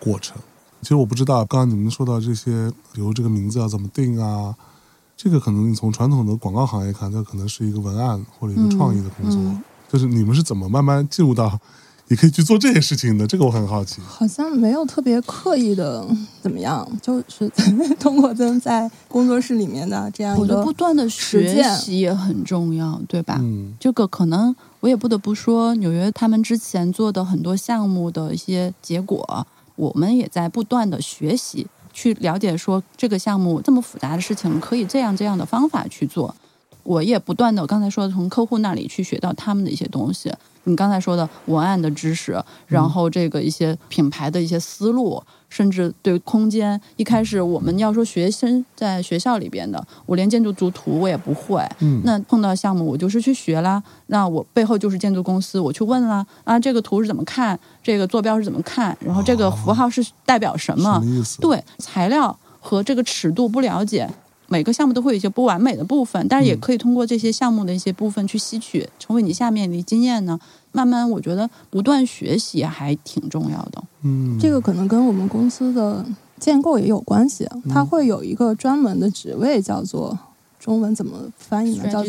过程。其实我不知道，刚刚你们说到这些，比如这个名字要怎么定啊，这个可能你从传统的广告行业看，它可能是一个文案或者一个创意的工作。嗯就是你们是怎么慢慢进入到也可以去做这些事情的？这个我很好奇。好像没有特别刻意的怎么样，就是 通过咱在工作室里面的这样一个我觉得不断的学习也很重要，对吧？嗯这个可能我也不得不说，纽约他们之前做的很多项目的一些结果，我们也在不断的学习，去了解说这个项目这么复杂的事情可以这样这样的方法去做。我也不断的刚才说的从客户那里去学到他们的一些东西。你刚才说的文案的知识，然后这个一些品牌的一些思路，甚至对空间，一开始我们要说学生在学校里边的，我连建筑图图我也不会，嗯，那碰到项目，我就是去学啦。那我背后就是建筑公司，我去问啦。啊，这个图是怎么看？这个坐标是怎么看？然后这个符号是代表什么？对，材料和这个尺度不了解，每个项目都会有一些不完美的部分，但是也嗯可以通过这些项目的一些部分去吸取，成为你下面的经验呢。慢慢，我觉得不断学习还挺重要的。嗯，这个可能跟我们公司的建构也有关系，它会有一个专门的职位，叫做中文怎么翻译呢？叫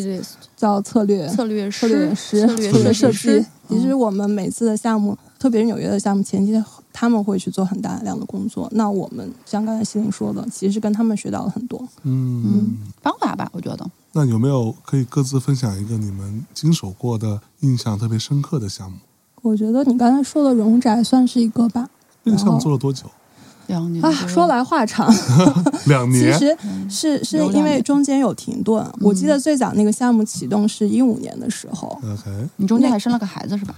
叫策略策略策略师、策略设计师计。其实我们每次的项目，特别是纽约的项目前期，他们会去做很大量的工作。那我们像刚才西林说的，其实是跟他们学到了很多。嗯，方法吧，我觉得。那有没有可以各自分享一个你们经手过的印象特别深刻的项目？我觉得你刚才说的荣宅算是一个吧。那个项目做了多久？啊，两年啊说来话长，两年。其实是是因为中间有停顿。我记得最早那个项目启动是一五年的时候，OK，你中间还生了个孩子是吧？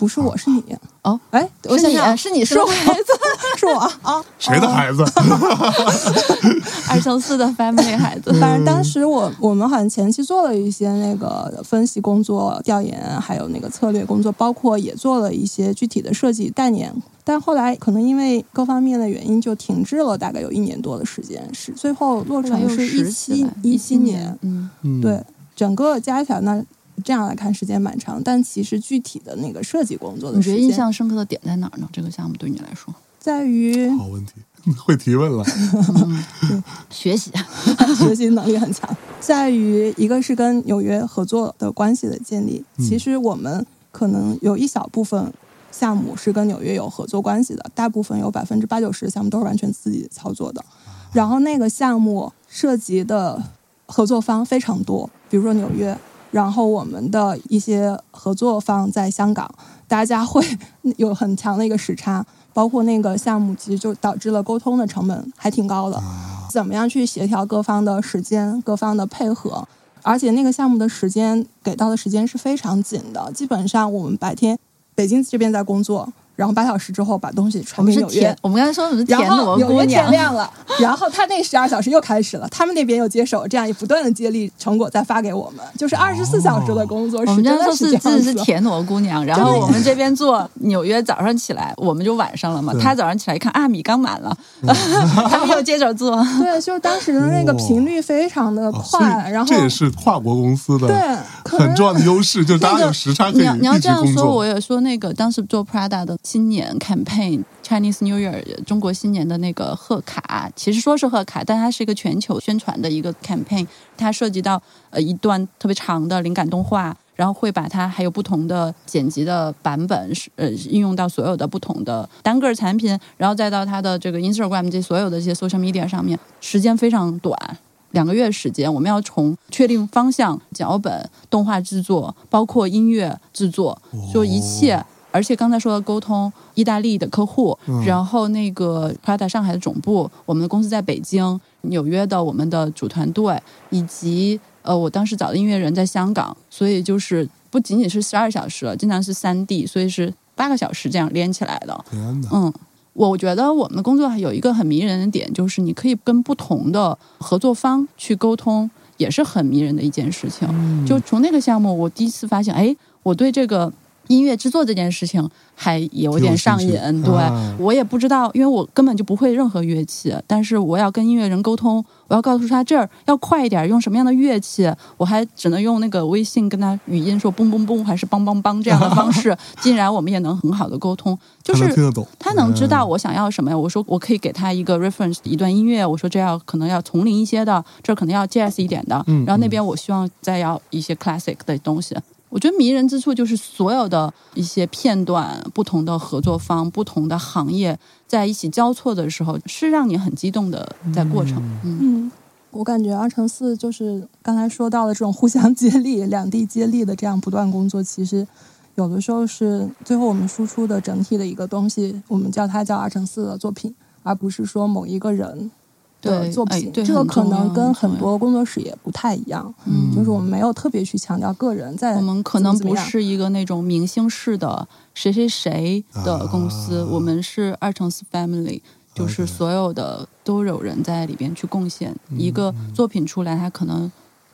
不是我是你哦，哎，我是你想想，是你是我说孩子，是我啊，谁的孩子？二乘四的 family 孩子。反正当时我我们好像前期做了一些那个分析工作、调研，还有那个策略工作，包括也做了一些具体的设计概念。但后来可能因为各方面的原因，就停滞了，大概有一年多的时间。是最后落成是一七一七年年，，嗯，嗯，对，整个加起来那这样来看时间蛮长，但其实具体的那个设计工作的你觉得印象深刻的点在哪儿呢？这个项目对你来说，在于好问题，会提问了。嗯，学习，学习能力很强，在于一个是跟纽约合作的关系的建立。嗯其实我们可能有一小部分项目是跟纽约有合作关系的，大部分有百分之八九十的项目都是完全自己操作的。然后那个项目涉及的合作方非常多，比如说纽约，然后我们的一些合作方在香港，大家会有很强的一个时差，包括那个项目其实就导致了沟通的成本还挺高的。啊，怎么样去协调各方的时间、各方的配合？而且那个项目的时间给到的时间是非常紧的，基本上我们白天北京这边在工作，然后八小时之后把东西传给纽约甜，，我们刚才说我们是然田后纽约螺姑娘天，亮了，然后他那十二小时又开始了，他们那边又接手，这样也不断的接力成果再发给我们，就是二十四小时的工作，我们这样说真的是是田螺姑娘，然后我们这边做纽约早上起来，我们就晚上了嘛。他早上起来一看啊，米刚满了，他们又接着做。对，就是当时的那个频率非常的快，然后这也是跨国公司的对，很重要的优势，就是大家有时差可以你要你要这样说，工作我。也说那个当时做 Prada 的新年 campaign Chinese New Year 中国新年的那个贺卡，其实说是贺卡，但它是一个全球宣传的一个 campaign，它涉及到呃一段特别长的灵感动画。然后会把它还有不同的剪辑的版本，是呃应用到所有的不同的单个产品，然后再到它的这个 Instagram 这所有的这些 social media 上面，时间非常短，两个月时间，我们要从确定方向、脚本、动画制作，包括音乐制作，就一切。而且刚才说的沟通，意大利的客户，嗯然后那个 Prada 上海的总部，我们的公司在北京，纽约的我们的主团队，以及呃，我当时找的音乐人在香港，所以就是不仅仅是十二小时了，经常是三 D，所以是八个小时这样连起来的。嗯，我觉得我们的工作还有一个很迷人的点，就是你可以跟不同的合作方去沟通，也是很迷人的一件事情。嗯就从那个项目，我第一次发现，哎，我对这个音乐制作这件事情还有点上瘾。对、啊我也不知道，因为我根本就不会任何乐器，但是我要跟音乐人沟通，我要告诉他这儿要快一点，用什么样的乐器，我还只能用那个微信跟他语音说嘣嘣嘣还是梆梆梆这样的方式，竟然我们也能很好的沟通，就是他能知道嗯我想要什么呀？我说我可以给他一个 reference 一段音乐，我说这要可能要丛林一些的，这可能要 jazz 一点的，嗯然后那边我希望再要一些 classic 的东西。我觉得迷人之处就是所有的一些片段、不同的合作方、不同的行业在一起交错的时候，是让你很激动的在过程。嗯嗯，我感觉二乘四就是刚才说到的这种互相接力、两地接力的这样不断工作，其实有的时候是最后我们输出的整体的一个东西，我们叫它叫二乘四的作品，而不是说某一个人的对作品。这个可能跟很多工作室也不太一样，嗯就是我们没有特别去强调个人在我们可能不是一个那种明星式的谁谁谁的公司，啊我们是二乘四 family，就是所有的都有人在里边去贡献、嗯一个作品出来，它可能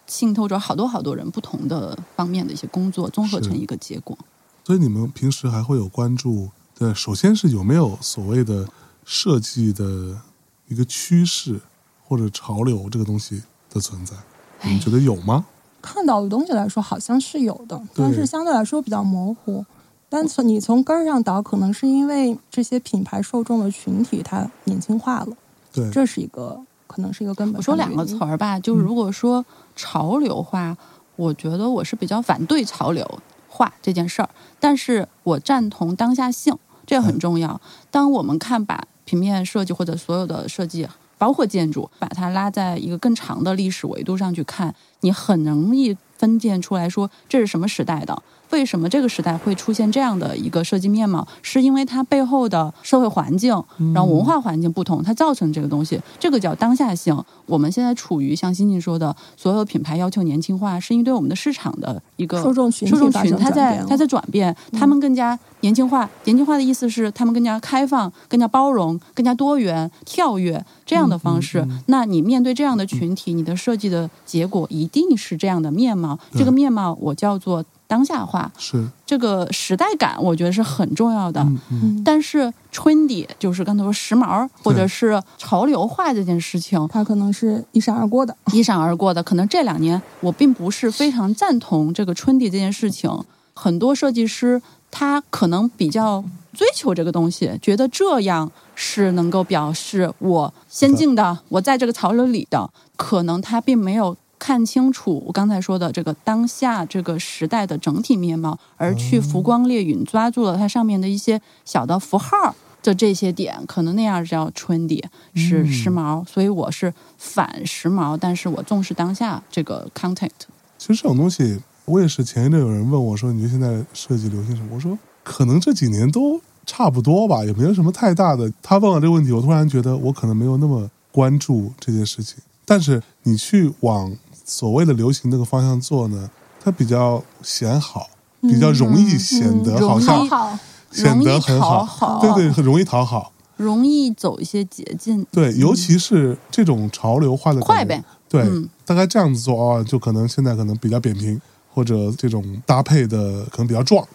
浸透着好多好多人不同的方面的一些工作，综合成一个结果。所以你们平时还会有关注？对，首先是有没有所谓的设计的一个趋势或者潮流这个东西的存在？你们觉得有吗？看到的东西来说，好像是有的，但是相对来说比较模糊。但从你从根儿上倒，可能是因为这些品牌受众的群体它年轻化了，对，这是一个可能是一个根本。我说两个词，儿吧，就是如果说潮流化，我觉得我是比较反对潮流化这件事儿，但是我赞同当下性，这很重要。当我们看把平面设计或者所有的设计，包括建筑，把它拉在一个更长的历史维度上去看，你很容易分辨出来说这是什么时代的。为什么这个时代会出现这样的一个设计面貌？是因为它背后的社会环境，然后文化环境不同，它造成这个东西，这个叫当下性。我们现在处于像欣欣说的，所有品牌要求年轻化，是因为对我们的市场的一个受众群体受众群它在它在转变，他们更加年轻化。年轻化的意思是他们更加开放、更加包容、更加多元、跳跃这样的方式。那你面对这样的群体，你的设计的结果一定是这样的面貌。这个面貌我叫做当下化，是，这个时代感，我觉得是很重要的。嗯嗯，嗯，但是 trendy 就是刚才说时髦或者是潮流化这件事情，它可能是一闪而过的。一闪而过的。可能这两年我并不是非常赞同这个 trendy 这件事情。很多设计师他可能比较追求这个东西，觉得这样是能够表示我先进的，我在这个潮流里的。可能他并没有看清楚我刚才说的这个当下这个时代的整体面貌，而去浮光掠影，抓住了它上面的一些小的符号。的这些点，可能那样叫 trendy，是嗯时髦，所以我是反时髦，但是我重视当下这个 content。其实这种东西，我也是前一阵有人问我说：“你觉得现在设计流行什么？”我说：“可能这几年都差不多吧，也没有什么太大的。”他问我这个问题，我突然觉得我可能没有那么关注这件事情。但是你去往所谓的流行那个方向做呢，它比较显好，比较容易显得好容像显得很好，好。对对，很容易讨好。容易走一些捷径，对，尤其是这种潮流化的快呗。对，嗯。大概这样子做哦，就可能现在可能比较扁平，或者这种搭配的可能比较壮，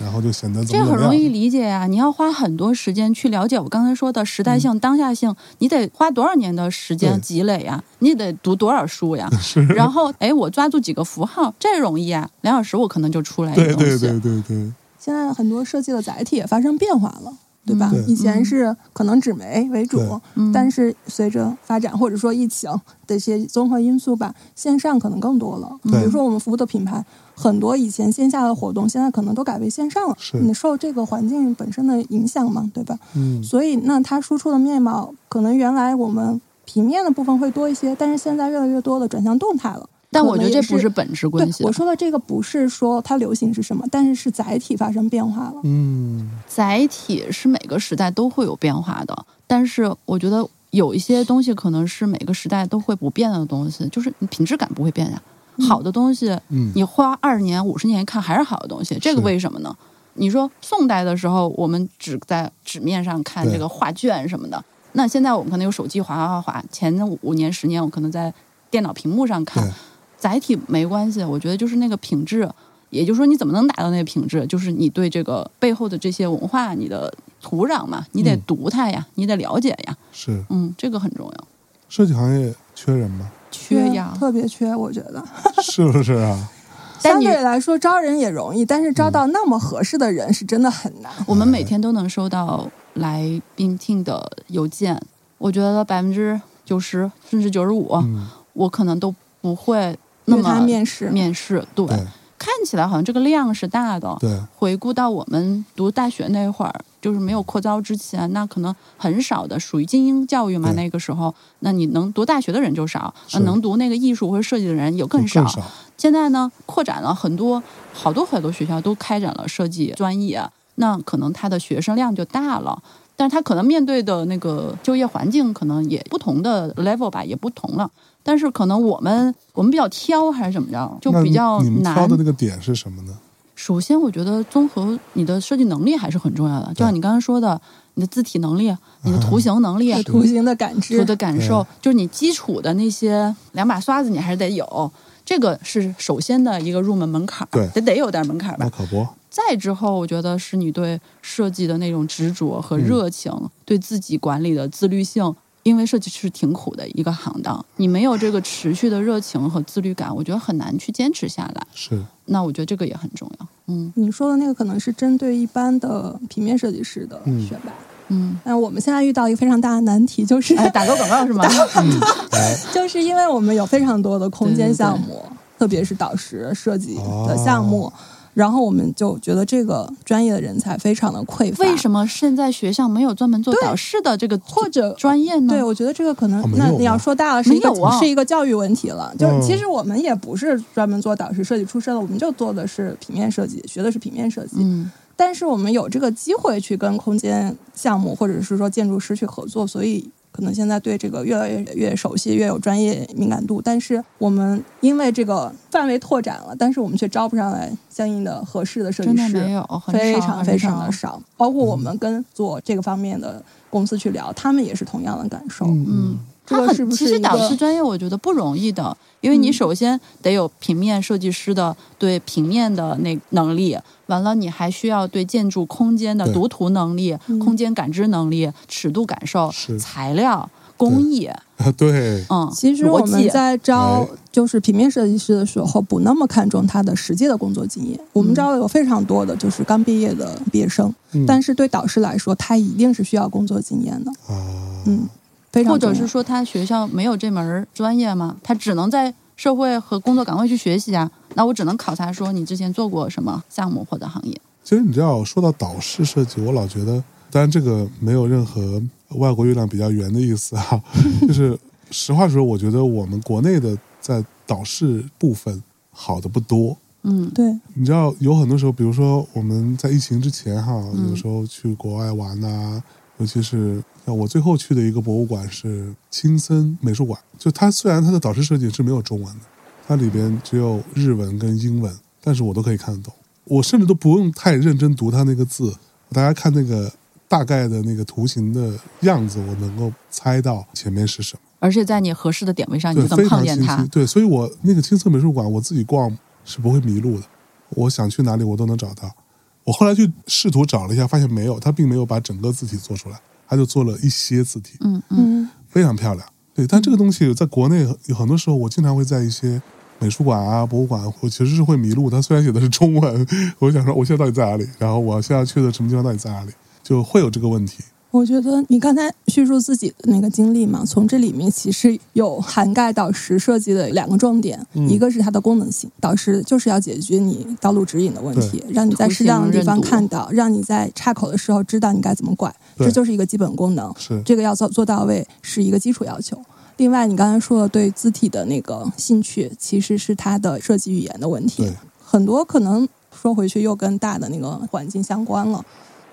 然后就显得怎这么怎么样。很容易理解呀、你要花很多时间去了解我刚才说的时代性、当下性，你得花多少年的时间积累呀？你得读多少书呀？是，然后，哎，我抓住几个符号，这容易啊，两小时我可能就出来一个对东西。对对对对，现在很多设计的载体也发生变化了。对吧？对以前是可能纸媒为主，嗯但是随着发展或者说疫情的一些综合因素吧，线上可能更多了。比如说我们服务的品牌，很多以前线下的活动，现在可能都改为线上了。是你受这个环境本身的影响嘛，对吧？嗯，所以那它输出的面貌，可能原来我们平面的部分会多一些，但是现在越来越多的转向动态了。但我觉得这不是本质关系，。我说的这个不是说它流行是什么，但是是载体发生变化了。嗯，载体是每个时代都会有变化的，但是我觉得有一些东西可能是每个时代都会不变的东西，就是你品质感不会变呀。好的东西，嗯你花二十年、五十年看还是好的东西，这个为什么呢？你说宋代的时候，我们只在纸面上看这个画卷什么的，那现在我们可能有手机划划划划，前五年、十年我可能在电脑屏幕上看对，载体没关系，我觉得就是那个品质，也就是说你怎么能达到那个品质，就是你对这个背后的这些文化、你的土壤嘛，你得读它呀，你得了解呀，是嗯，这个很重要。设计行业缺人吗？缺呀，特别缺，我觉得。是不是啊？相对来说，招人也容易，但是招到那么合适的人是真的很难。我们每天都能收到来宾听的邮件，我觉得百分之九十甚至九十五，我可能都不会那么面试，面试。对，对看起来好像这个量是大的。对，回顾到我们读大学那会儿，就是没有扩招之前，那可能很少的，属于精英教育嘛。那个时候，那你能读大学的人就少，呃能读那个艺术或者设计的人有更少。更少，现在呢，扩展了很多，好多好多学校都开展了设计专业，那可能他的学生量就大了。但是他可能面对的那个就业环境可能也不同的 level 吧，也不同了。但是可能我们我们比较挑还是怎么着，就比较你们挑的。那个点是什么呢？首先，我觉得综合你的设计能力还是很重要的，就像你刚刚说的，你的字体能力、你的图形能力、对图形的感知图，的感受，就是你基础的那些两把刷子，你还是得有。这个是首先的一个入门门槛儿，对得得有点门槛儿吧。那可不，再之后，我觉得是你对设计的那种执着和嗯热情，对自己管理的自律性。因为设计是挺苦的一个行当，你没有这个持续的热情和自律感，我觉得很难去坚持下来。是那我觉得这个也很重要。嗯你说的那个可能是针对一般的平面设计师的嗯选拔。嗯，那我们现在遇到一个非常大的难题，就是、哎，打个广告是吗？就是因为我们有非常多的空间对对对项目，特别是导师设计的项目，然后我们就觉得这个专业的人才非常的匮乏。为什么现在学校没有专门做导师的这个或者专业呢？对，我觉得这个可能，那你要说大了是一个、啊是一个教育问题了。就嗯其实我们也不是专门做导师设计出身的，我们就做的是平面设计，学的是平面设计。嗯，但是我们有这个机会去跟空间项目或者是说建筑师去合作，所以可能现在对这个越来越越熟悉，越有专业敏感度。但是我们因为这个范围拓展了，但是我们却招不上来相应的合适的设计师，非常非常的少。包括我们跟做这个方面的公司去聊，他们也是同样的感受。嗯嗯，其实导师专业我觉得不容易的，因为你嗯首先得有平面设计师的对平面的那能力，完了你还需要对建筑空间的读图能力、嗯空间感知能力、尺度感受、材料、工艺，啊，对，嗯，其实我们在招哎就是平面设计师的时候，不那么看重他的实际的工作经验。我们嗯招有非常多的就是刚毕业的毕业生，嗯但是对导师来说，他一定是需要工作经验的。啊，嗯，非常或者是说他学校没有这门专业吗，他只能在社会和工作岗位去学习啊。那我只能考察说你之前做过什么项目或者行业。其实你知道，说到导师设计，我老觉得当然这个没有任何外国月亮比较圆的意思啊，就是实话说，我觉得我们国内的在导师部分好的不多。嗯，对，你知道有很多时候，比如说我们在疫情之前哈，嗯有时候去国外玩呐、尤其是像我最后去的一个博物馆是青森美术馆，就它虽然它的导师设计是没有中文的，它里边只有日文跟英文，但是我都可以看得懂，我甚至都不用太认真读它那个字，大家看那个大概的那个图形的样子，我能够猜到前面是什么。而且在你合适的点位上，你，就能非常碰见它。对，所以我那个青森美术馆，我自己逛是不会迷路的，我想去哪里我都能找到。我后来去试图找了一下，发现没有，他并没有把整个字体做出来，他就做了一些字体，嗯嗯嗯非常漂亮。对，但这个东西在国内有很多时候，我经常会在一些美术馆啊、博物馆，我其实是会迷路。他虽然写的是中文，我想说我现在到底在哪里，然后我现在去的什么地方到底在哪里，就会有这个问题。我觉得你刚才叙述自己的那个经历嘛，从这里面其实有涵盖导师设计的两个重点，嗯一个是它的功能性，导师就是要解决你道路指引的问题，让你在适当的地方看到，让你在岔口的时候知道你该怎么拐，这就是一个基本功能。是，这个要做做到位是一个基础要求。另外，你刚才说的对字体的那个兴趣，其实是它的设计语言的问题。很多可能说回去又跟大的那个环境相关了。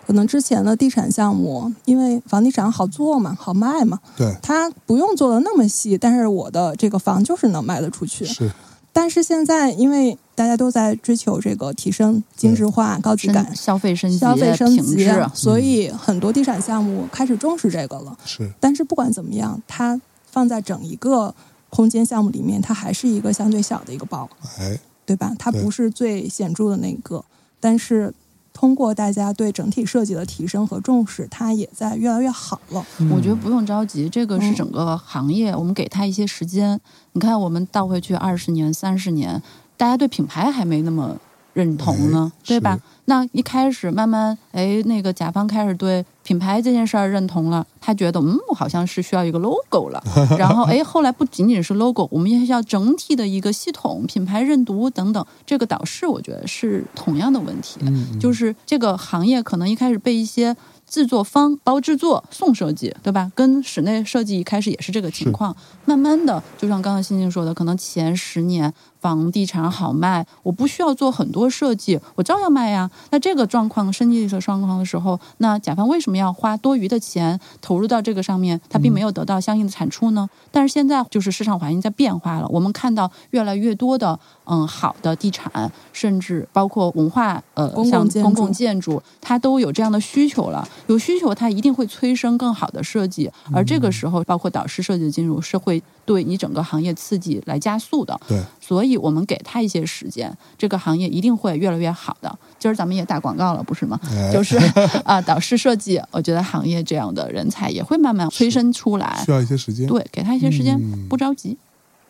可能之前的地产项目，因为房地产好做嘛，好卖嘛，对，它不用做的那么细，但是我的这个房就是能卖得出去。是，但是现在，因为大家都在追求这个提升精致化、高级感、消费升级、消费升级所以很多地产项目开始重视这个了。是，但是不管怎么样，它放在整一个空间项目里面，它还是一个相对小的一个包，哎，对吧？它不是最显著的那个，但是通过大家对整体设计的提升和重视，它也在越来越好了。我觉得不用着急，这个是嗯整个行业，我们给它一些时间。你看，我们倒回去二十年、三十年，大家对品牌还没那么认同呢，哎对吧？那一开始慢慢，哎，那个甲方开始对品牌这件事儿认同了，他觉得，嗯，我好像是需要一个 logo 了。然后，哎，后来不仅仅是 logo，我们也需要整体的一个系统、品牌认读等等。这个导视，我觉得是同样的问题。嗯，就是是这个行业可能一开始被一些制作方包制作送设计，对吧？跟室内设计一开始也是这个情况，慢慢的，就像刚刚欣欣说的，可能前十年房地产好卖，我不需要做很多设计，我照样卖呀。那这个状况、升级的状况的时候，那甲方为什么要花多余的钱投入到这个上面？他并没有得到相应的产出呢？但是现在就是市场环境在变化了，我们看到越来越多的嗯好的地产，甚至包括文化呃像公共筑建筑，它都有这样的需求了。有需求，它一定会催生更好的设计，而这个时候，包括导师设计的进入，是会对你整个行业刺激来加速的。对，所以我们给他一些时间，这个行业一定会越来越好的。今儿咱们也打广告了，不是吗？哎就是 啊，导师设计，我觉得行业这样的人才也会慢慢催生出来需。要一些时间。对，给他一些时间，嗯不着急。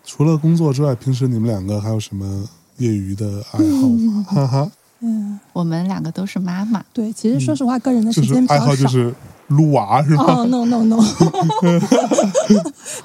除了工作之外，平时你们两个还有什么业余的爱好吗？哈哈，嗯，我们两个都是妈妈，对，其实说实话，个人的时间比较少。好就是撸娃是吧？哦，no no no，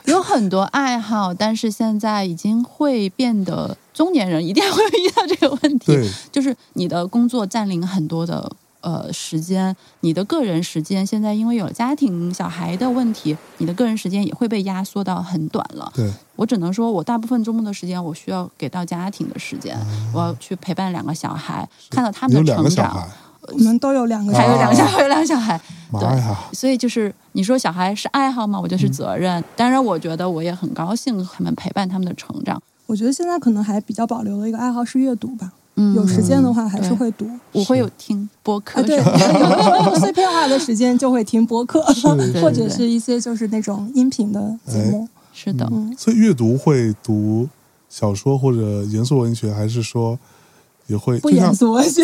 有很多爱好，但是现在已经会变得中年人一定会遇到这个问题，就是你的工作占领很多的呃时间，你的个人时间现在因为有家庭小孩的问题，你的个人时间也会被压缩到很短了。对，我只能说，我大部分周末的时间，我需要给到家庭的时间，我要去陪伴两个小孩，看到他们的成长，，我们都有两个还有小孩两个小孩，还有两个小孩，妈呀！所以就是你说小孩是爱好吗？我觉得是责任。当然，我觉得我也很高兴他们陪伴他们的成长。我觉得现在可能还比较保留的一个爱好是阅读吧。嗯，有时间的话还是会读。我会有听播客啊，对，什么的有的时候碎片化的时间就会听播客，或者是一些就是那种音频的节目。是的，嗯，所以阅读会读小说或者严肃文学，还是说也会不严肃文学。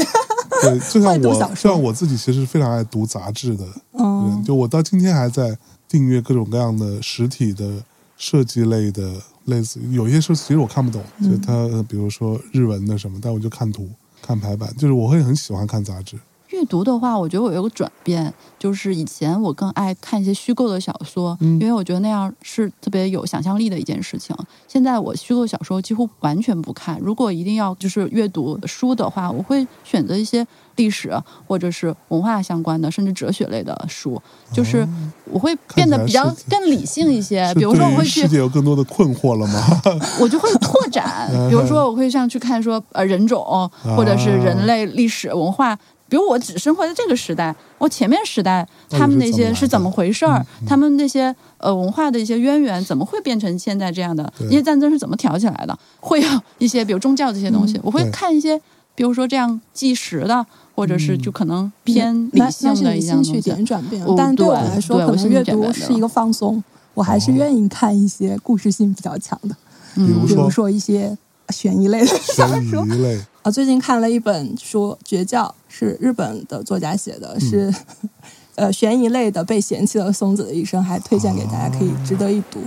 对，就像我像我自己其实非常爱读杂志的人，嗯，就我到今天还在订阅各种各样的实体的设计类的，类似有一些书其实我看不懂，嗯。就它呃比如说日文的什么，但我就看图看排版，就是我会很喜欢看杂志。阅读的话，我觉得我有个转变，就是以前我更爱看一些虚构的小说，嗯因为我觉得那样是特别有想象力的一件事情。现在我虚构小说几乎完全不看，如果一定要就是阅读书的话，我会选择一些历史或者是文化相关的，甚至哲学类的书，就是我会变得比较更理性一些。比如说，我会去世界有更多的困惑了吗？我就会拓展，比如说我会像去看说呃人种，或者是人类历史文化。比如我只生活在这个时代，我前面时代他们那些是怎么回事儿，他们那些呃文化的一些渊源怎么会变成现在这样的？对一些战争是怎么挑起来的？会有一些比如宗教这些东西，我会看一些比如说这样纪实的，或者是就可能偏理那那是你性的一样兴趣。点转变但对我来说，可能阅读是一个放松，我还是哦愿意看一些故事性比较强的，嗯比如比如说说一些悬疑类的小悬说。啊，最近看了一本书《绝教》，是日本的作家写的，是、呃悬疑类的被嫌弃的松子的一生，还推荐给大家，可以值得一读。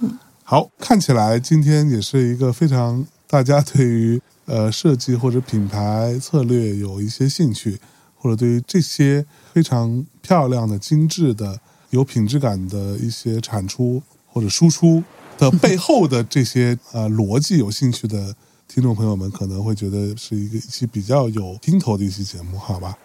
嗯好，看起来今天也是一个非常大家对于呃设计或者品牌策略有一些兴趣，或者对于这些非常漂亮的、精致的、有品质感的一些产出或者输出的背后的这些呃逻辑有兴趣的听众朋友们，可能会觉得是一个一期比较有听头的一期节目，好吧？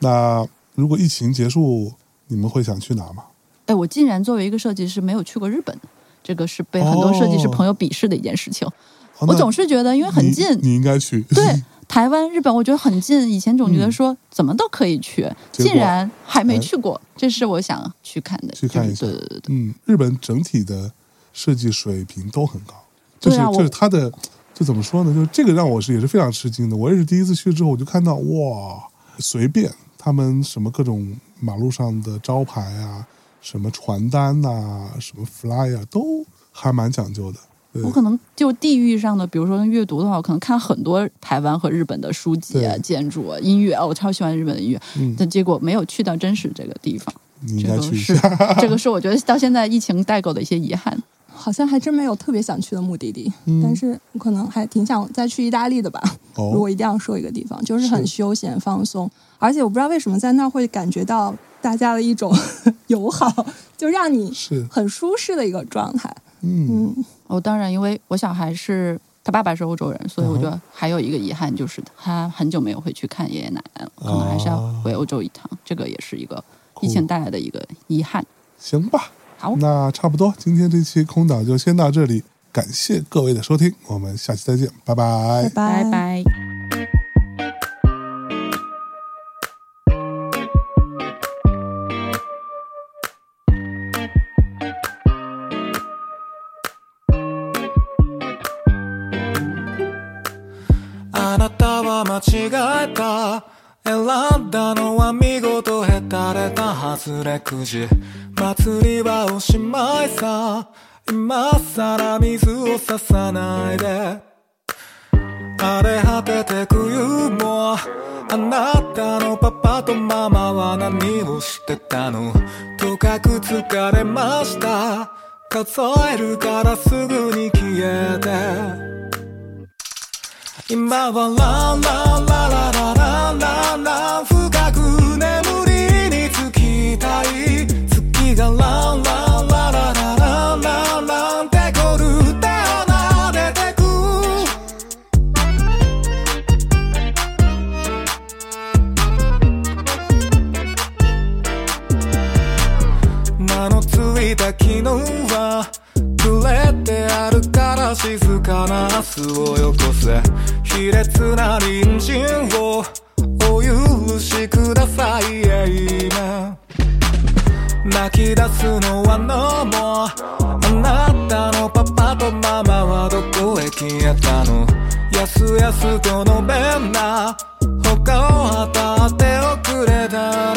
那如果疫情结束，你们会想去哪吗？哎，我竟然作为一个设计师没有去过日本，这个是被很多设计师哦朋友鄙视的一件事情。哦我总是觉得，因为很近，你应该去。对台湾、日本，我觉得很近。以前总觉得嗯说怎么都可以去，竟然还没哎去过，这是我想去看的。去看一下对对对对，嗯，日本整体的设计水平都很高，就是、啊就是它的，就怎么说呢？就是这个让我是也是非常吃惊的。我也是第一次去之后，我就看到哇，随便他们什么各种马路上的招牌啊，什么传单呐、什么 fly 啊，都还蛮讲究的。我可能就地域上的，比如说阅读的话，我可能看很多台湾和日本的书籍啊、建筑啊、音乐啊，我超喜欢日本的音乐，嗯，但结果没有去到真实这个地方，你应该去一下。这个是我觉得到现在疫情带给我的一些遗憾。好像还真没有特别想去的目的地，嗯。但是我可能还挺想再去意大利的吧。如哦果，一定要说一个地方，就是很休闲放松，而且我不知道为什么在那儿会感觉到大家的一种 友好，就让你是，很舒适的一个状态。嗯，嗯，哦，当然，因为我小孩是他爸爸是欧洲人，所以我觉嗯得还有一个遗憾就是他很久没有回去看爷爷奶奶了，可能还是要哦回欧洲一趟，这个也是一个疫情带来的一个遗憾。行吧。好，那差不多，今天这期空岛就先到这里，感谢各位的收听，我们下期再见，拜拜拜拜拜。あなたは間違えた選んだのは見事 へたれた外れくじ。祭りはおしまいさ。今さら水を差さないで。荒れ果ててく冬も。あなたのパパとママは何をしてたの？とかく疲れました。数えるからすぐに消えて。今はランランララララ昨日はくれてあるから静かな明日をよこせ卑劣な隣人をお許しください今。泣き出すのはのもあなたのパパとママはどこへ消えたの？やすやすと述べんな。他を当たっておくれた